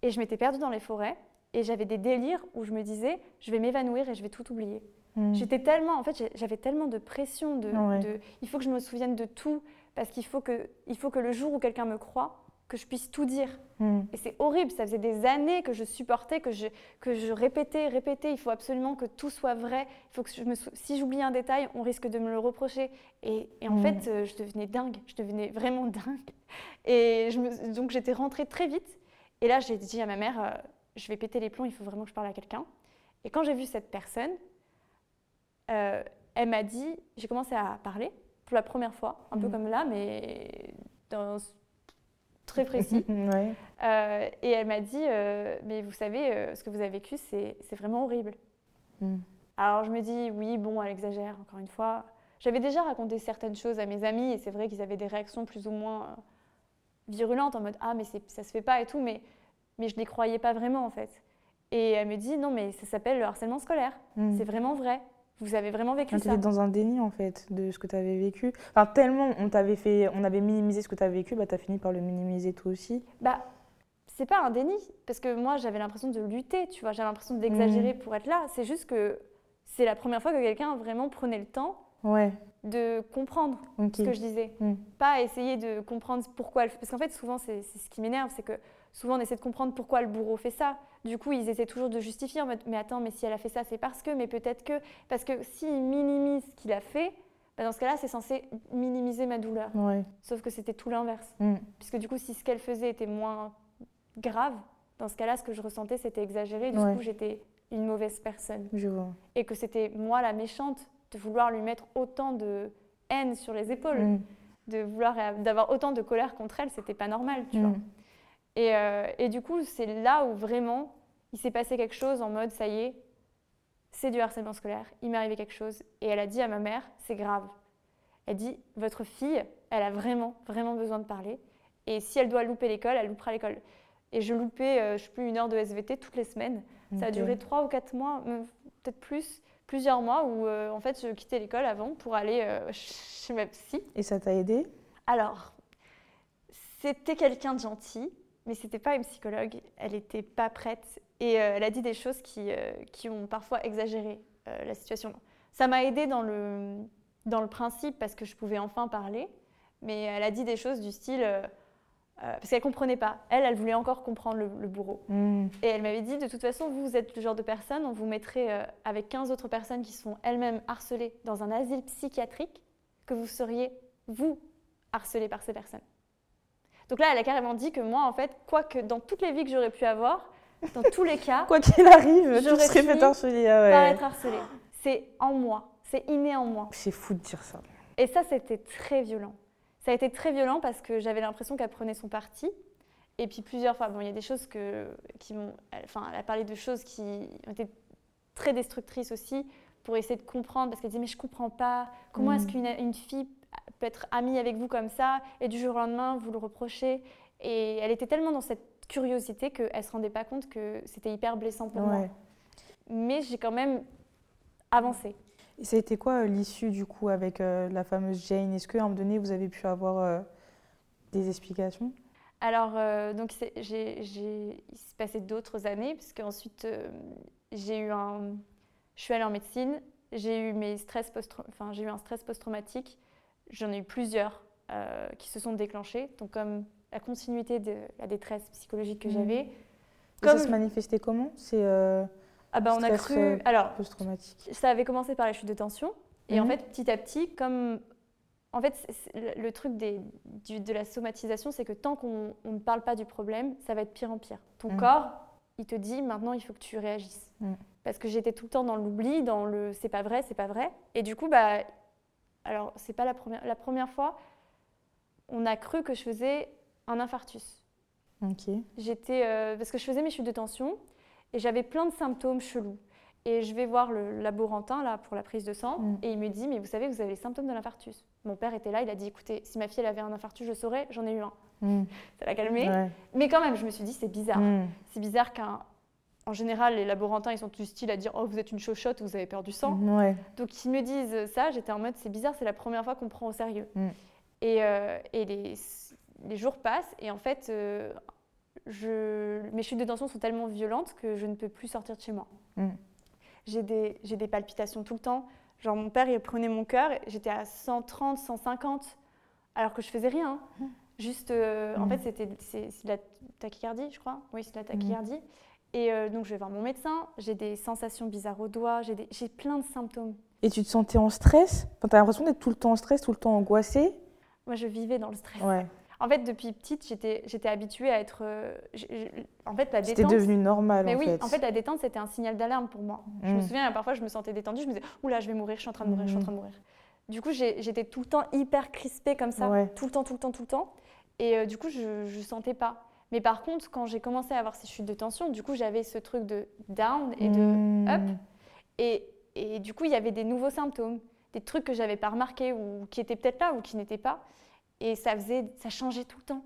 et je m'étais perdue dans les forêts et j'avais des délires où je me disais, je vais m'évanouir et je vais tout oublier. Mm. J'étais tellement, en fait, j'avais tellement de pression, de, Ouais. de- il faut que je me souvienne de tout, parce qu'il faut que, il faut que le jour où quelqu'un me croit, que je puisse tout dire. Mm. Et c'est horrible, ça faisait des années que je supportais, que je, que je répétais, répétais, il faut absolument que tout soit vrai, il faut que je me sou- si j'oublie un détail, on risque de me le reprocher. Et, et en Mm. fait, euh, je devenais dingue, je devenais vraiment dingue. Et je me- donc j'étais rentrée très vite, et là j'ai dit à ma mère, euh, je vais péter les plombs, il faut vraiment que je parle à quelqu'un. Et quand j'ai vu cette personne, euh, elle m'a dit, j'ai commencé à parler pour la première fois, un peu Mhm. comme là, mais dans, très précis. ouais. Euh, et elle m'a dit, euh, mais vous savez, euh, ce que vous avez vécu, c'est vraiment horrible. Mm. Alors je me dis, oui, bon, elle exagère, encore une fois. J'avais déjà raconté certaines choses à mes amis, et c'est vrai qu'ils avaient des réactions plus ou moins virulentes, en mode, ah, mais ça se fait pas et tout, mais, mais je ne les croyais pas vraiment, en fait. Et elle me dit, non, mais ça s'appelle le harcèlement scolaire. Mm. C'est vraiment vrai. Vous avez vraiment vécu ça. dans un déni en fait de ce que tu avais vécu. Enfin, tellement on t'avait fait, on avait minimisé ce que tu as vécu, bah tu as fini par le minimiser toi aussi. Bah, c'est pas un déni, parce que moi j'avais l'impression de lutter, tu vois, j'avais l'impression d'exagérer pour être là. C'est juste que c'est la première fois que quelqu'un vraiment prenait le temps Ouais, de comprendre ce que je disais. Mm. Pas essayer de comprendre pourquoi elle... Parce qu'en fait, souvent, c'est ce qui m'énerve, c'est que souvent on essaie de comprendre pourquoi le bourreau fait ça. Du coup, ils essaient toujours de justifier en mode, mais attends, mais si elle a fait ça, c'est parce que, mais peut-être que... Parce que s'ils minimisent ce qu'il a fait, bah, dans ce cas-là, c'est censé minimiser ma douleur. Ouais. Sauf que c'était tout l'inverse. Mm. Puisque du coup, si ce qu'elle faisait était moins grave, dans ce cas-là, ce que je ressentais, c'était exagéré. Du coup, j'étais une mauvaise personne. Je vois. Et que c'était moi la méchante de vouloir lui mettre autant de haine sur les épaules, mm. de vouloir d'avoir autant de colère contre elle, c'était pas normal, tu vois. Et, euh, et, du coup, c'est là où vraiment il s'est passé quelque chose en mode ça y est, c'est du harcèlement scolaire, il m'est arrivé quelque chose. Et elle a dit à ma mère, c'est grave. Elle dit, votre fille, elle a vraiment, vraiment besoin de parler. Et si elle doit louper l'école, elle loupera l'école. Et je loupais, euh, je sais plus, une heure de SVT toutes les semaines. Ça a duré trois ou quatre mois, peut-être plus, plusieurs mois où euh, en fait je quittais l'école avant pour aller euh, chez ma psy. Et ça t'a aidé? Alors, c'était quelqu'un de gentil, mais c'était pas une psychologue. Elle n'était pas prête et elle a dit des choses qui, qui ont parfois exagéré la situation. Ça m'a aidé dans le, dans le principe parce que je pouvais enfin parler, mais elle a dit des choses du style euh, parce qu'elle comprenait pas. Elle, elle voulait encore comprendre le, bourreau. Hmm. Et elle m'avait dit, de toute façon, vous, vous êtes le genre de personne, on vous mettrait euh, avec 15 autres personnes qui sont elles-mêmes harcelées dans un asile psychiatrique, que vous seriez, vous, harcelé par ces personnes. Donc là, elle a carrément dit que moi, en fait, quoi que dans toutes les vies que j'aurais pu avoir, dans tous les cas, quoi qu'il arrive, je serais fait harceler. Ah par être harcelée. C'est en moi, c'est inné en moi. C'est fou de dire ça. Et ça, c'était très violent. Ça a été très violent parce que j'avais l'impression qu'elle prenait son parti. Et puis plusieurs fois, bon, il y a des choses que, qui vont, enfin, elle a parlé de choses qui ont été très destructrices aussi pour essayer de comprendre parce qu'elle disait mais je comprends pas comment est-ce mm. qu'une fille peut être amie avec vous comme ça et du jour au lendemain vous le reprochez et elle était tellement dans cette curiosité qu'elle se rendait pas compte que c'était hyper blessant pour moi. Mais j'ai quand même avancé. Et ça a été quoi euh, l'issue du coup avec euh, la fameuse Jane? Est-ce qu'à un moment donné, vous avez pu avoir euh, des explications? Alors, donc j'ai, il s'est passé d'autres années, puisque ensuite j'ai eu un. Je suis allée en médecine, j'ai eu, mes stress post enfin, j'ai eu un stress post-traumatique. J'en ai eu plusieurs qui se sont déclenchés. Donc, comme la continuité de la détresse psychologique que mmh. j'avais. Comme... Ça se manifestait comment? C'est ah bah on a cru. Euh, alors, post-traumatique. Ça avait commencé par la chute de tension. Et en mhm. fait, petit à petit, comme. En fait, le truc des, de la somatisation, c'est que tant qu'on ne parle pas du problème, ça va être pire en pire. Ton mhm. corps, il te dit maintenant, il faut que tu réagisses. Mhm. Parce que j'étais tout le temps dans l'oubli, dans le c'est pas vrai, c'est pas vrai. Et du coup, bah. Alors, c'est pas la première, la première fois, on a cru que je faisais un infarctus. Ok. J'étais. Euh, parce que je faisais mes chutes de tension. Et j'avais plein de symptômes chelous. Et je vais voir le laborantin là pour la prise de sang mm. et il me dit mais vous savez vous avez les symptômes de l'infarctus. Mon père était là, il a dit écoutez si ma fille elle avait un infarctus je saurais, j'en ai eu un. Mm. Ça l'a calmé. Mais quand même je me suis dit c'est bizarre. Mm. C'est bizarre qu'un en général, les laborantins, ils sont du style à dire Oh, vous êtes une chochotte, vous avez peur du sang. Donc, ils me disent ça. J'étais en mode C'est bizarre, c'est la première fois qu'on prend au sérieux. Et, euh, et les, les, jours passent. Et en fait, euh, je, mes chutes de tension sont tellement violentes que je ne peux plus sortir de chez moi. Mm. J'ai des, des, palpitations tout le temps. Genre, mon père, il prenait mon cœur, j'étais à 130, 150, alors que je faisais rien. Mm. Juste, euh, en mm. fait, c'était c'est la tachycardie, je crois. Oui, c'est la tachycardie. Et euh, donc, je vais voir mon médecin. J'ai des sensations bizarres aux doigts. J'ai plein de symptômes. Et tu te sentais en stress? Tu as l'impression d'être tout le temps en stress, tout le temps angoissée? Moi, je vivais dans le stress. Ouais. En fait, depuis petite, j'étais habituée à être. Euh, en fait, la détente. C'était devenu normal. Mais en oui, fait. en fait, la détente, c'était un signal d'alarme pour moi. Je me mm. souviens, parfois, je me sentais détendue, je me disais, oula, je vais mourir, je suis en train de mourir, je suis en train de mourir. Du coup, j'étais tout le temps hyper crispée comme ça, tout le temps, tout le temps, tout le temps. Et euh, du coup, je ne sentais pas. Mais par contre, quand j'ai commencé à avoir ces chutes de tension, du coup, j'avais ce truc de down et de mm. up. Et, et, du coup, il y avait des nouveaux symptômes, des trucs que j'avais pas remarqués ou qui étaient peut-être là ou qui n'étaient pas. Et ça faisait, ça changeait tout le temps.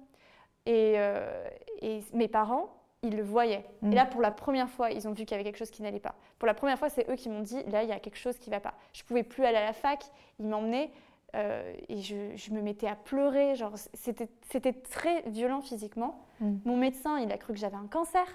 Euh, et, mes parents, ils le voyaient. Et mm. là, pour la première fois, ils ont vu qu'il y avait quelque chose qui n'allait pas. Pour la première fois, c'est eux qui m'ont dit, là, il y a quelque chose qui ne va pas. Je ne pouvais plus aller à la fac, ils m'emmenaient euh, et je, me mettais à pleurer. C'était très violent physiquement. Mm. Mon médecin, il a cru que j'avais un cancer.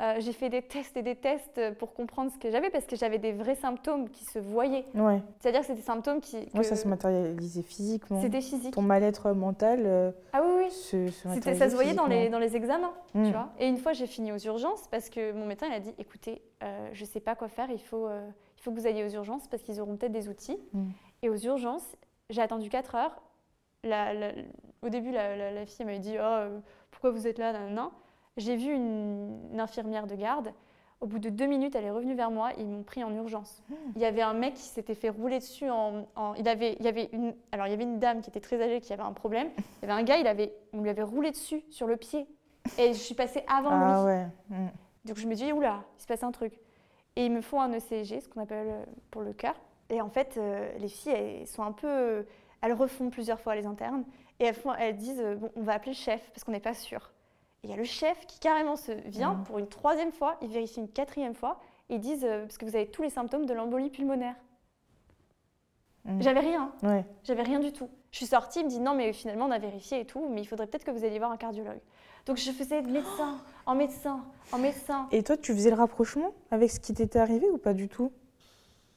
Euh, j'ai fait des tests et des tests pour comprendre ce que j'avais parce que j'avais des vrais symptômes qui se voyaient. Ouais. C'est-à-dire que c'était des symptômes qui. Oui, ça se matérialisait physiquement. C'était physique. Ton mal-être mental. Euh, ah oui, oui. Se, ça se voyait dans les, dans les examens. Tu mm. vois et une fois, j'ai fini aux urgences parce que mon médecin il a dit écoutez, euh, je ne sais pas quoi faire, il faut, il faut que vous alliez aux urgences parce qu'ils auront peut-être des outils. Mm. Et aux urgences, j'ai attendu 4 heures. La, au début, la, fille m'avait dit oh, pourquoi vous êtes là non J'ai vu une, infirmière de garde. Au bout de deux minutes, elle est revenue vers moi. Ils m'ont pris en urgence. Hmm. Il y avait un mec qui s'était fait rouler dessus. En, il, avait, il, y avait une, alors, il y avait une dame qui était très âgée qui avait un problème. Il y avait un gars, il avait, on lui avait roulé dessus sur le pied. Et je suis passée avant ah, lui. Ouais. Hmm. Donc je me dis, oula, il se passe un truc. Et ils me font un ECG, ce qu'on appelle euh, pour le cœur. Et en fait, euh, les filles, elles sont un peu. Elles refont plusieurs fois les internes. Et elles, font, elles disent, euh, bon, on va appeler le chef parce qu'on n'est pas sûr. Et il y a le chef qui carrément se vient Mhm. pour une troisième fois, il vérifie une quatrième fois. Et ils disent, parce que vous avez tous les symptômes de l'embolie pulmonaire. Mhm. J'avais rien, Ouais. j'avais rien du tout. Je suis sortie, il me dit non, mais finalement on a vérifié et tout, mais il faudrait peut-être que vous alliez voir un cardiologue. Donc je faisais de médecin en médecin en médecin. Et toi, tu faisais le rapprochement avec ce qui t'était arrivé ou pas du tout?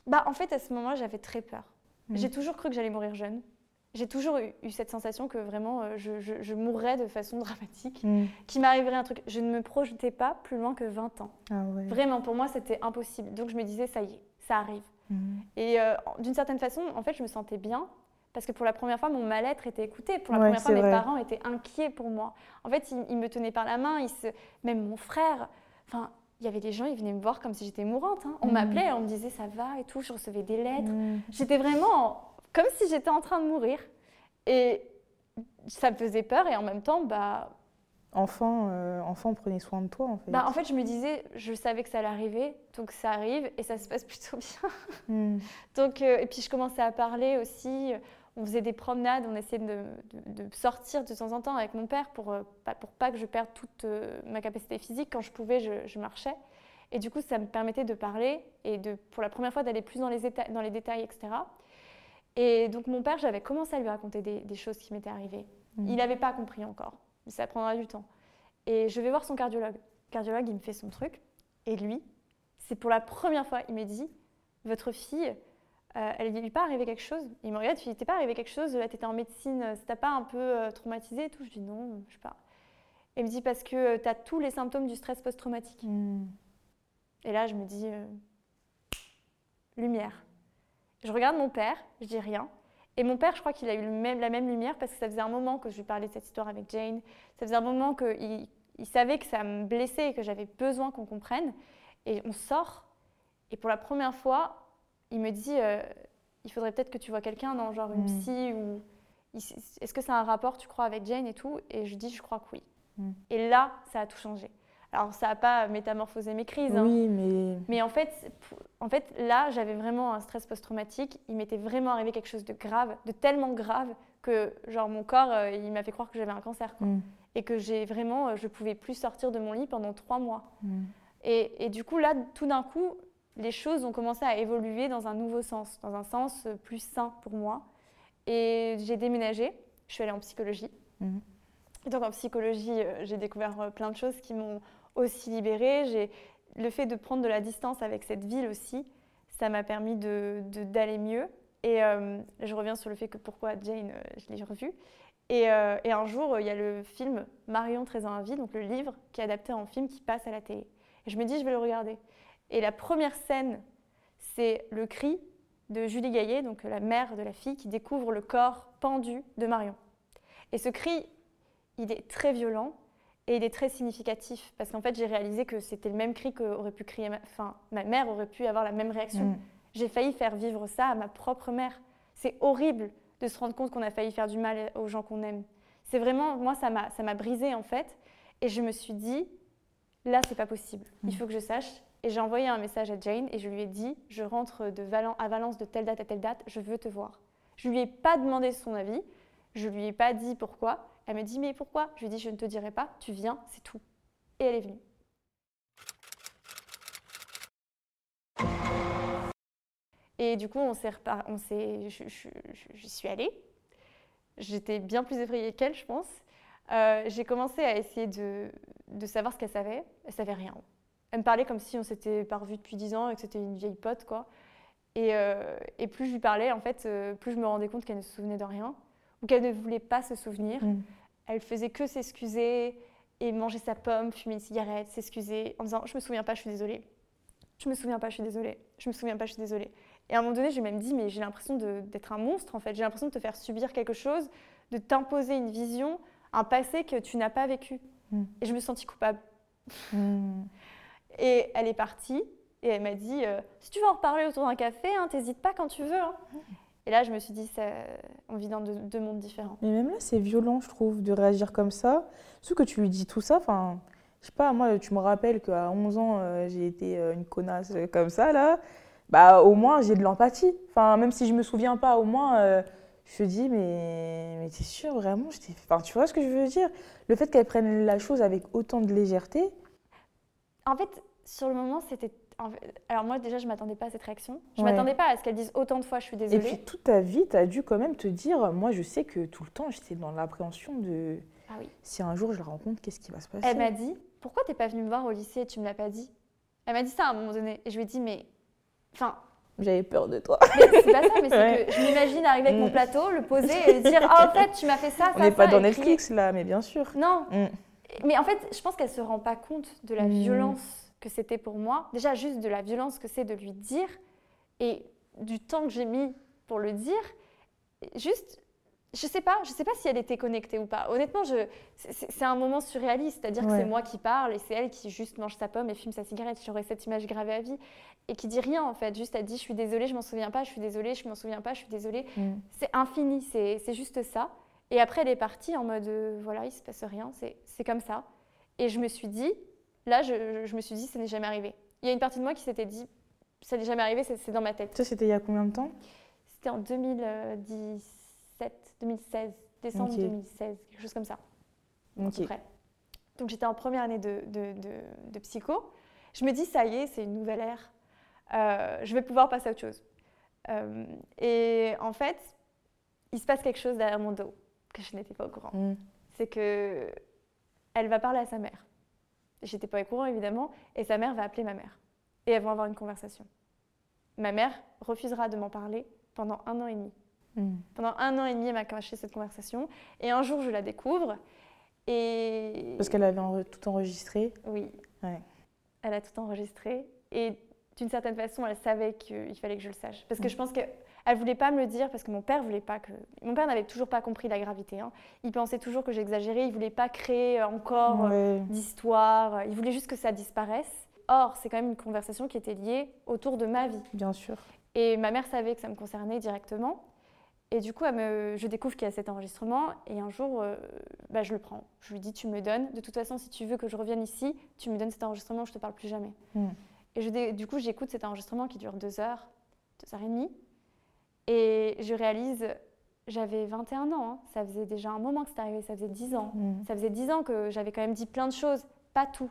Bah en fait à ce moment-là j'avais très peur. Mhm. J'ai toujours cru que j'allais mourir jeune. J'ai toujours eu, eu cette sensation que vraiment euh, je, je- je mourrais de façon dramatique, Hmm. qu'il m'arriverait un truc. Je ne me projetais pas plus loin que 20 ans. Ah ouais. Vraiment pour moi c'était impossible. Donc je me disais ça y est, ça arrive. Hmm. Et euh, d'une certaine façon, en fait, je me sentais bien parce que pour la première fois, mon mal-être était écouté. Pour la Ouais, première fois, mes vrai. parents étaient inquiets pour moi. En fait, ils, ils me tenaient par la main, ils se... même mon frère. Enfin, il y avait des gens, ils venaient me voir comme si j'étais mourante. hein. On Mhm. m'appelait, on me disait ça va et tout. Je recevais des lettres. Hmm. J'étais vraiment comme si j'étais en train de mourir. Et ça me faisait peur et en même temps, bah, Enfant, euh, enfant, prenez soin de toi en fait. bah, en fait, je me disais, je savais que ça allait arriver, donc ça arrive et ça se passe plutôt bien. Hmm. Donc, euh, et puis je commençais à parler aussi. On faisait des promenades, on essayait de, de- de sortir de temps en temps avec mon père pour, euh, pas, pour pas que je perde toute euh, ma capacité physique. Quand je pouvais, je, je marchais. Et du coup, ça me permettait de parler et de, pour la première fois d'aller plus dans les, dans les détails, etc. Et donc mon père, j'avais commencé à lui raconter des, des choses qui m'étaient arrivées. Mhm. Il n'avait pas compris encore, mais ça prendra du temps. Et je vais voir son cardiologue. Le cardiologue, il me fait son truc. Et lui, c'est pour la première fois, il me dit, votre fille, euh, elle lui est pas arrivé quelque chose Il me regarde, il t'est pas arrivé quelque chose Là, tu étais en médecine, ça t'a pas un peu euh, traumatisé et tout? Je dis non, je sais pas. Il me dit parce que tu as tous les symptômes du stress post-traumatique. Hmm. Et là, je me dis, euh, lumière. Je regarde mon père, je dis rien. Et mon père, je crois qu'il a eu le même- la même lumière parce que ça faisait un moment que je lui parlais de cette histoire avec Jane. Ça faisait un moment qu'il il savait que ça me blessait et que j'avais besoin qu'on comprenne. Et on sort. Et pour la première fois, il me dit, euh, il faudrait peut-être que tu vois quelqu'un, non, genre une Mm. psy ou... Est-ce que ça a un rapport, tu crois, avec Jane et tout? Et je dis, je crois que oui. Mm. Et là, ça a tout changé. Alors, ça n'a pas métamorphosé mes crises. hein. Oui, mais Mais en fait, en fait là, j'avais vraiment un stress post-traumatique. Il m'était vraiment arrivé quelque chose de grave, de tellement grave que genre mon corps, euh, il m'a fait croire que j'avais un cancer. quoi. Hmm. Et que j'ai vraiment, euh, je pouvais plus sortir de mon lit pendant trois mois. Et, et du coup, là, tout d'un coup, les choses ont commencé à évoluer dans un nouveau sens, dans un sens euh, plus sain pour moi. Et j'ai déménagé, je suis allée en psychologie. Mhm. Et donc en psychologie, euh, j'ai découvert euh, plein de choses qui m'ont aussi libérée. J'ai le fait de prendre de la distance avec cette ville aussi, ça m'a permis de- de- d'aller mieux. Et euh, je reviens sur le fait que pourquoi Jane, je l'ai revu. Et, euh, et un jour, il y a le film Marion Trésor à vie, donc le livre qui est adapté en film qui passe à la télé. Et je me dis, je vais le regarder. Et la première scène, c'est le cri de Julie Gaillet, donc la mère de la fille, qui découvre le corps pendu de Marion. Et ce cri, il est très violent et il est très significatif parce qu'en fait, j'ai réalisé que c'était le même cri qu'aurait pu crier ma... Enfin, ma mère aurait pu avoir la même réaction. Hmm. J'ai failli faire vivre ça à ma propre mère. C'est horrible de se rendre compte qu'on a failli faire du mal aux gens qu'on aime. C'est vraiment, moi, ça m'a, ça m'a brisé en fait. Et je me suis dit, là, c'est pas possible. Il Mm. faut que je sache. Et j'ai envoyé un message à Jane et je lui ai dit, je rentre à Valence de telle date à telle date, je veux te voir. Je lui ai pas demandé son avis, je lui ai pas dit pourquoi. Elle me dit, mais pourquoi? Je lui ai dit, je ne te dirai pas, tu viens, c'est tout. Et elle est venue. Et du coup, on s'est j'y suis allée. J'étais bien plus effrayée qu'elle, je pense. Euh, j'ai commencé à essayer de, de savoir ce qu'elle savait. Elle savait rien. Elle me parlait comme si on s'était pas revus depuis 10 ans et que c'était une vieille pote, quoi. Et, euh, et plus je lui parlais, en fait, euh, plus je me rendais compte qu'elle ne se souvenait de rien ou qu'elle ne voulait pas se souvenir. Hmm. Elle faisait que s'excuser et manger sa pomme, fumer une cigarette, s'excuser en disant Je me souviens pas, je suis désolée. Je me souviens pas, je suis désolée. Je me souviens pas, je suis désolée. Et à un moment donné, j'ai même dit Mais j'ai l'impression d'être un monstre, en fait. J'ai l'impression de te faire subir quelque chose, de t'imposer une vision, un passé que tu n'as pas vécu. Mm. Et je me sentis coupable. Hmm. Et elle est partie et elle m'a dit euh, si tu veux en reparler autour d'un café, hein, t'hésites pas quand tu veux. Hein. Et là, je me suis dit, ça, on vit dans deux, mondes différents. Mais même là, c'est violent, je trouve, de réagir comme ça. Surtout que tu lui dis tout ça, enfin, je sais pas, moi, tu me rappelles qu'à 11 ans, euh, j'ai été euh, une connasse comme ça, là. Bah, au moins, j'ai de l'empathie. Enfin, même si je me souviens pas, au moins, je te dis, mais, mais t'es sûr, vraiment enfin, Tu vois ce que je veux dire? Le fait qu'elle prenne la chose avec autant de légèreté. En fait, sur le moment, c'était. Alors, moi, déjà, je m'attendais pas à cette réaction. Je ne m'attendais pas à ce qu'elle dise autant de fois je suis désolée. Et puis, toute ta vie, tu as dû quand même te dire moi, je sais que tout le temps, j'étais dans l'appréhension de. Ah oui. Si un jour je la rencontre, qu'est-ce qui va se passer? Elle m'a dit pourquoi t'es pas venue me voir au lycée et tu me l'as pas dit? Elle m'a dit ça à un moment donné. Et je lui ai dit mais. Enfin, j'avais peur de toi. c'est pas ça, mais c'est que je m'imagine arriver avec mon mm. plateau, le poser et dire Ah, en fait, tu m'as fait ça, ça, On n'est pas dans Netflix là, mais bien sûr. Non. Mm. Mais en fait, je pense qu'elle se rend pas compte de la mm. violence que c'était pour moi. Déjà, juste de la violence que c'est de lui dire et du temps que j'ai mis pour le dire. Juste, je sais pas, je sais pas si elle était connectée ou pas. Honnêtement, je, c'est un moment surréaliste, c'est-à-dire que c'est moi qui parle et c'est elle qui juste mange sa pomme et fume sa cigarette. J'aurais cette image gravée à vie et qui dit rien en fait. Juste elle dit je suis désolée, je m'en souviens pas, je suis désolée, je m'en souviens pas, je suis désolée. Mm. C'est infini, c'est juste ça. Et après elle est partie en mode euh, voilà il se passe rien, c'est comme ça. Et je me suis dit là je, je me suis dit ça n'est jamais arrivé. Il y a une partie de moi qui s'était dit ça n'est jamais arrivé, c'est dans ma tête. Ça c'était il y a combien de temps? C'était en 2017, 2016, décembre 2016, quelque chose comme ça. Okay. Donc j'étais en première année de, de, de, de psycho. Je me dis ça y est, c'est une nouvelle ère euh, je vais pouvoir passer à autre chose. Euh, et en fait, il se passe quelque chose derrière mon dos que je n'étais pas au courant. Mm. C'est que elle va parler à sa mère. J'étais pas au courant évidemment, et sa mère va appeler ma mère. Et elles vont avoir une conversation. Ma mère refusera de m'en parler pendant un an et demi. Mm. Pendant un an et demi, elle m'a caché cette conversation. Et un jour, je la découvre. Et... Parce qu'elle avait tout enregistré Oui. Elle a tout enregistré. Et d'une certaine façon, elle savait qu'il fallait que je le sache. Parce que je pense qu'elle ne voulait pas me le dire, parce que mon père voulait pas que. Mon père n'avait toujours pas compris la gravité. Hein. Il pensait toujours que j'exagérais, il voulait pas créer encore euh, d'histoire, il voulait juste que ça disparaisse. Or, c'est quand même une conversation qui était liée autour de ma vie. Bien sûr. Et ma mère savait que ça me concernait directement. Et du coup, elle me, je découvre qu'il y a cet enregistrement et un jour, euh, bah, je le prends. Je lui dis, tu me le donnes. De toute façon, si tu veux que je revienne ici, tu me donnes cet enregistrement, je te parle plus jamais. Hmm. Et du coup, j'écoute cet enregistrement qui dure deux heures, deux heures et demie. Et je réalise, j'avais 21 ans, hein. ça faisait déjà un moment que c'était arrivé, ça faisait 10 ans. Mm. Ça faisait 10 ans que j'avais quand même dit plein de choses, pas tout.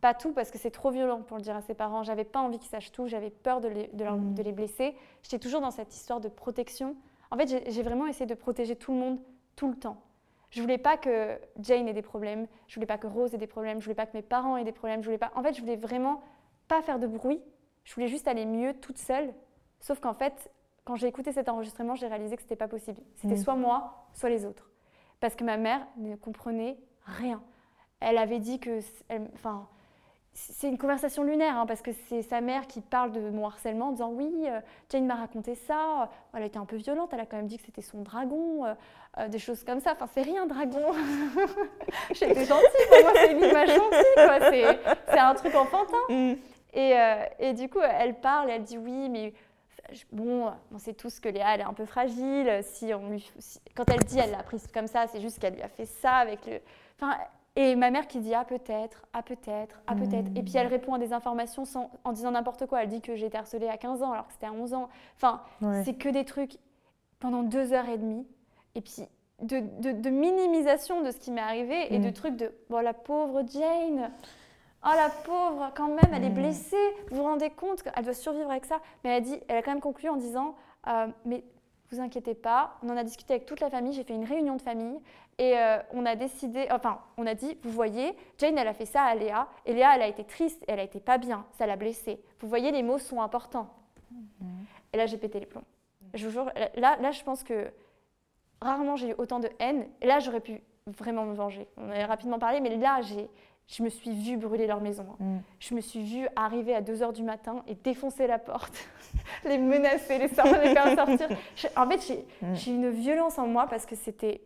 Pas tout parce que c'est trop violent pour le dire à ses parents. J'avais pas envie qu'ils sachent tout, j'avais peur de les, de, mm. de les blesser. J'étais toujours dans cette histoire de protection. En fait, j'ai vraiment essayé de protéger tout le monde tout le temps. Je voulais pas que Jane ait des problèmes, je voulais pas que Rose ait des problèmes, je voulais pas que mes parents aient des problèmes, je voulais pas. En fait, je voulais vraiment pas faire de bruit. Je voulais juste aller mieux toute seule. Sauf qu'en fait, quand j'ai écouté cet enregistrement, j'ai réalisé que c'était pas possible. C'était mm. soit moi, soit les autres. Parce que ma mère ne comprenait rien. Elle avait dit que, enfin, c'est une conversation lunaire, hein, parce que c'est sa mère qui parle de mon harcèlement en disant oui, euh, Jane m'a raconté ça, elle a été un peu violente, elle a quand même dit que c'était son dragon, euh, euh, des choses comme ça. Enfin, c'est rien, dragon. J'étais gentille, pour moi, c'est une image gentille, C'est un truc enfantin. Mm. Euh, et, du coup, elle parle, elle dit oui, mais bon, on sait tous que Léa, elle est un peu fragile. Si on lui, quand elle dit, elle l'a prise comme ça, c'est juste qu'elle lui a fait ça avec le. Enfin, et ma mère qui dit ah peut-être, ah peut-être, ah peut-être. Et puis elle répond à des informations sans, en disant n'importe quoi. Elle dit que j'ai été harcelée à 15 ans alors que c'était à 11 ans. Enfin, c'est que des trucs pendant deux heures et demie. Et puis de, de, minimisation de ce qui m'est arrivé et de mm. trucs de bon la pauvre Jane. Oh la pauvre, quand même, elle est mm. blessée. Vous vous rendez compte qu'elle doit survivre avec ça Mais elle a, dit, elle a quand même conclu en disant euh, Mais vous inquiétez pas, on en a discuté avec toute la famille. J'ai fait une réunion de famille et euh, on a décidé, enfin, on a dit Vous voyez, Jane, elle a fait ça à Léa. Et Léa, elle a été triste, elle a été pas bien, ça l'a blessée. Vous voyez, les mots sont importants. Mm. Et là, j'ai pété les plombs. Je vous jure, là, là, je pense que rarement j'ai eu autant de haine. Et là, j'aurais pu vraiment me venger. On a rapidement parlé, mais là, j'ai je me suis vue brûler leur maison. Hein. Mm. Je me suis vue arriver à 2h du matin et défoncer la porte, les menacer, les, sortir, les faire sortir. en fait, mm. j'ai une violence en moi parce que c'était.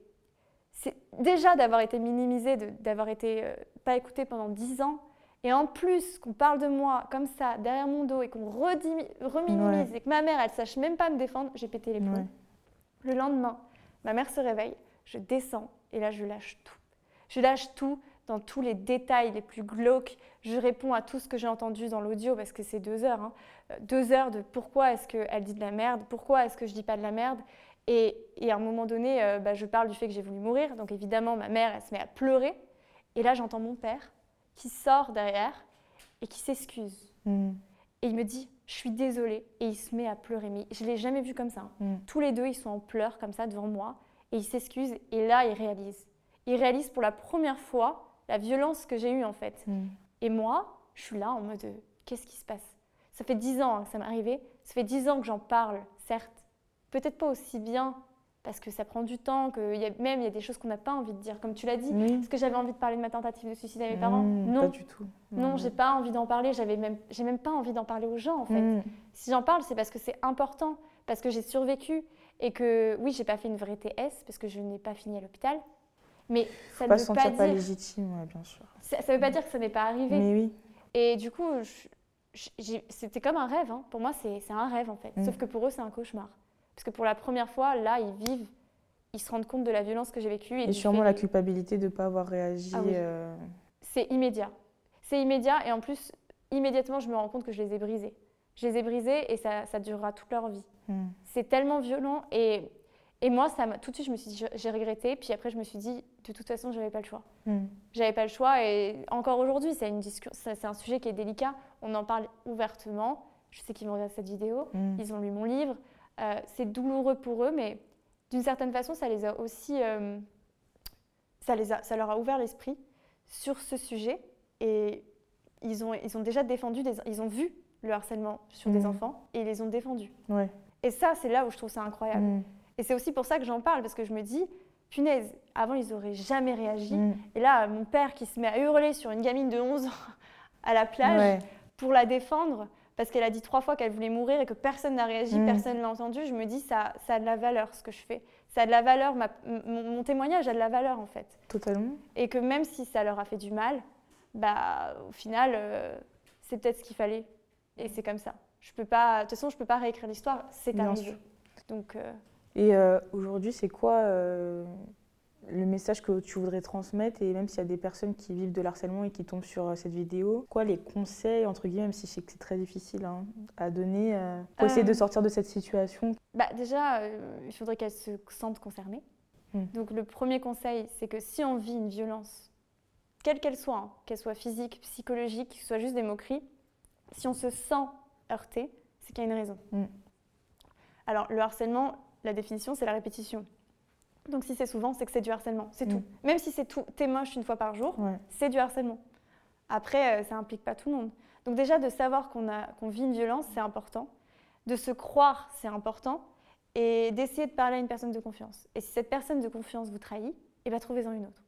Déjà d'avoir été minimisée, d'avoir été euh, pas écoutée pendant 10 ans, Et en plus, qu'on parle de moi comme ça, derrière mon dos, et qu'on reminimise, et que ma mère, elle sache même pas me défendre, j'ai pété les plombs. Le lendemain, ma mère se réveille, je descends, et là, je lâche tout. Je lâche tout dans tous les détails les plus glauques. Je réponds à tout ce que j'ai entendu dans l'audio, parce que c'est deux heures. Hein. Euh, deux heures de pourquoi est-ce qu'elle dit de la merde, pourquoi est-ce que je dis pas de la merde. Et, à un moment donné, euh, bah, je parle du fait que j'ai voulu mourir. Donc évidemment, ma mère, elle se met à pleurer. Et là, j'entends mon père qui sort derrière et qui s'excuse. Mm. Et il me dit, je suis désolée. Et il se met à pleurer. Mais je ne l'ai jamais vu comme ça. Hein. Mm. Tous les deux, ils sont en pleurs comme ça devant moi. Et il s'excuse. Et là, il réalise. Il réalise pour la première fois la violence que j'ai eue en fait. Mm. Et moi, je suis là en mode, qu'est-ce qui se passe? Ça fait dix ans que ça m'est arrivé. Ça fait dix ans que j'en parle, certes. Peut-être pas aussi bien parce que ça prend du temps, que y a, même il y a des choses qu'on n'a pas envie de dire, comme tu l'as dit. Est-ce que j'avais envie de parler de ma tentative de suicide à mes parents? mmh, Non. Pas du tout. Non, j'ai pas envie d'en parler. J'avais même, j'ai même pas envie d'en parler aux gens en fait. Mmh. Si j'en parle, c'est parce que c'est important, parce que j'ai survécu et que oui, j'ai pas fait une vraie TS parce que je n'ai pas fini à l'hôpital. Mais ça ne veut pas dire. pas légitime, bien sûr. Ça, ne veut pas dire que ça n'est pas arrivé. Mais oui. Et du coup, c'était comme un rêve. Hein. Pour moi, c'est un rêve en fait. Mmh. Sauf que pour eux, c'est un cauchemar. Parce que pour la première fois, là, ils vivent, ils se rendent compte de la violence que j'ai vécue. Et, sûrement la culpabilité de ne pas avoir réagi. Ah euh, c'est immédiat. C'est immédiat et en plus, immédiatement, je me rends compte que je les ai brisés. Je les ai brisés et ça, ça durera toute leur vie. Hmm. C'est tellement violent et, et moi, ça tout de suite, je me suis dit, j'ai regretté. Puis après, je me suis dit, de toute façon, j'avais pas le choix. Hmm. J'avais pas le choix et encore aujourd'hui, c'est un sujet qui est délicat. On en parle ouvertement. Je sais qu'ils vont regarder cette vidéo. Hmm. Ils ont lu mon livre. Euh, c'est douloureux pour eux, mais d'une certaine façon, ça les a aussi, euh, ça, les a, ça leur a ouvert l'esprit sur ce sujet et ils ont, ils ont déjà défendu, ils ont vu le harcèlement sur des mmh. enfants et ils les ont défendus. Ouais. Et ça, c'est là où je trouve ça incroyable. Mmh. Et c'est aussi pour ça que j'en parle, parce que je me dis, punaise, avant, ils n'auraient jamais réagi. Mmh. Et là, mon père qui se met à hurler sur une gamine de 11 ans à la plage pour la défendre, parce qu'elle a dit trois fois qu'elle voulait mourir et que personne n'a réagi, mm. personne ne l'a entendu, je me dis ça, ça a de la valeur ce que je fais. Ça a de la valeur, mon, témoignage a de la valeur en fait. Totalement. Et que même si ça leur a fait du mal, bah au final, euh, c'est peut-être ce qu'il fallait. Et c'est comme ça. Je peux pas, de toute façon, je peux pas réécrire l'histoire, c'est arrivé. Donc. Euh, et euh, aujourd'hui, c'est quoi le message que tu voudrais transmettre et même s'il y a des personnes qui vivent de l'harcèlement et qui tombent sur euh, cette vidéo, quoi les conseils, entre guillemets, même si je sais que c'est très difficile hein, à donner euh, pour essayer de euh. sortir de cette situation? Bah Déjà, il faudrait qu'elles se sentent concernées. Hmm. Donc le premier conseil, c'est que si on vit une violence, quelle qu'elle soit, hein, qu'elle soit physique, psychologique, que ce soit juste des moqueries, si on se sent heurté, c'est qu'il y a une raison. Hmm. Alors le harcèlement, la définition, c'est la répétition. Donc si c'est souvent, c'est que c'est du harcèlement, c'est tout. Mm. Même si c'est tout, t'es moche une fois par jour, c'est du harcèlement. Après, euh, ça implique pas tout le monde. Donc déjà de savoir qu'on qu'on vit une violence, c'est important. De se croire, c'est important. Et d'essayer de parler à une personne de confiance. Et si cette personne de confiance vous trahit, eh bien trouvez-en une autre.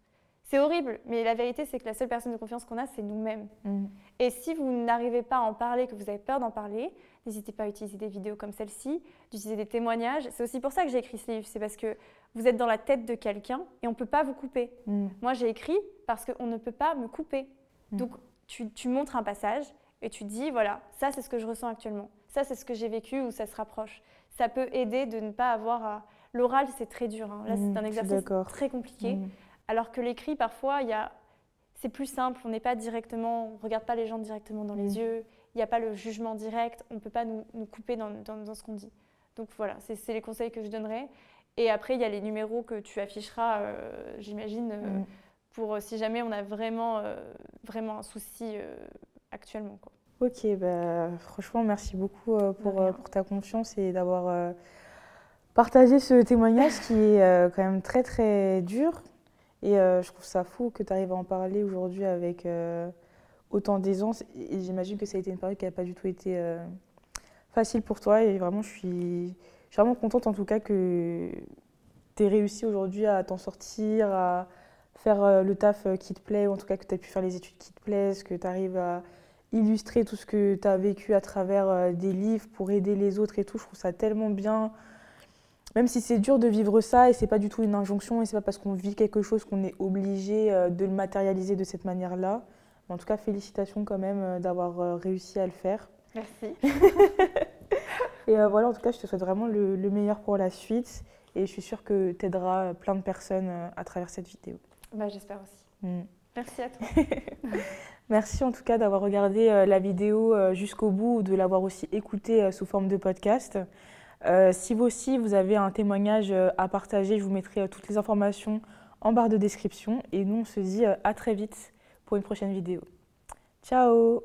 C'est horrible, mais la vérité, c'est que la seule personne de confiance qu'on a, c'est nous-mêmes. Mm. Et si vous n'arrivez pas à en parler, que vous avez peur d'en parler, n'hésitez pas à utiliser des vidéos comme celle-ci, d'utiliser des témoignages. C'est aussi pour ça que j'ai écrit ce livre. C'est parce que vous êtes dans la tête de quelqu'un et on ne peut pas vous couper. Mm. Moi, j'ai écrit parce qu'on ne peut pas me couper. Mm. Donc, tu, montres un passage et tu dis, voilà, ça, c'est ce que je ressens actuellement. Ça, c'est ce que j'ai vécu ou ça se rapproche. Ça peut aider de ne pas avoir à... L'oral, c'est très dur. Hein. Là, c'est un exercice très compliqué. Alors que l'écrit, parfois, il y a... c'est plus simple. On n'est pas directement, on regarde pas les gens directement dans les mm. yeux. Il n'y a pas le jugement direct. On ne peut pas nous, couper dans, dans, ce qu'on dit. Donc voilà, c'est les conseils que je donnerais. Et après, il y a les numéros que tu afficheras, euh, j'imagine, euh, mm. pour euh, si jamais on a vraiment, vraiment un souci actuellement. Quoi. Ok, bah, franchement, merci beaucoup pour, pour, ta confiance et d'avoir partagé ce témoignage qui est quand même très très dur. Et euh, je trouve ça fou que tu arrives à en parler aujourd'hui avec euh, autant d'aisance. Et j'imagine que ça a été une période qui n'a pas du tout été euh, facile pour toi. Et vraiment, je suis, vraiment contente en tout cas que tu aies réussi aujourd'hui à t'en sortir, à faire le taf qui te plaît, ou en tout cas que tu as pu faire les études qui te plaisent, que tu arrives à illustrer tout ce que tu as vécu à travers des livres pour aider les autres et tout. Je trouve ça tellement bien même si c'est dur de vivre ça et c'est pas du tout une injonction et c'est pas parce qu'on vit quelque chose qu'on est obligé euh, de le matérialiser de cette manière-là. En tout cas, félicitations quand même d'avoir réussi à le faire. Merci. et voilà, en tout cas, je te souhaite vraiment le, meilleur pour la suite. Et je suis sûre que tu aideras plein de personnes à travers cette vidéo. Bah, J'espère aussi. Mm. Merci à toi. Merci en tout cas d'avoir regardé euh, la vidéo euh, jusqu'au bout ou de l'avoir aussi écoutée euh, sous forme de podcast. Si vous aussi vous avez un témoignage à partager, je vous mettrai toutes les informations en barre de description. Et nous, on se dit à très vite pour une prochaine vidéo. Ciao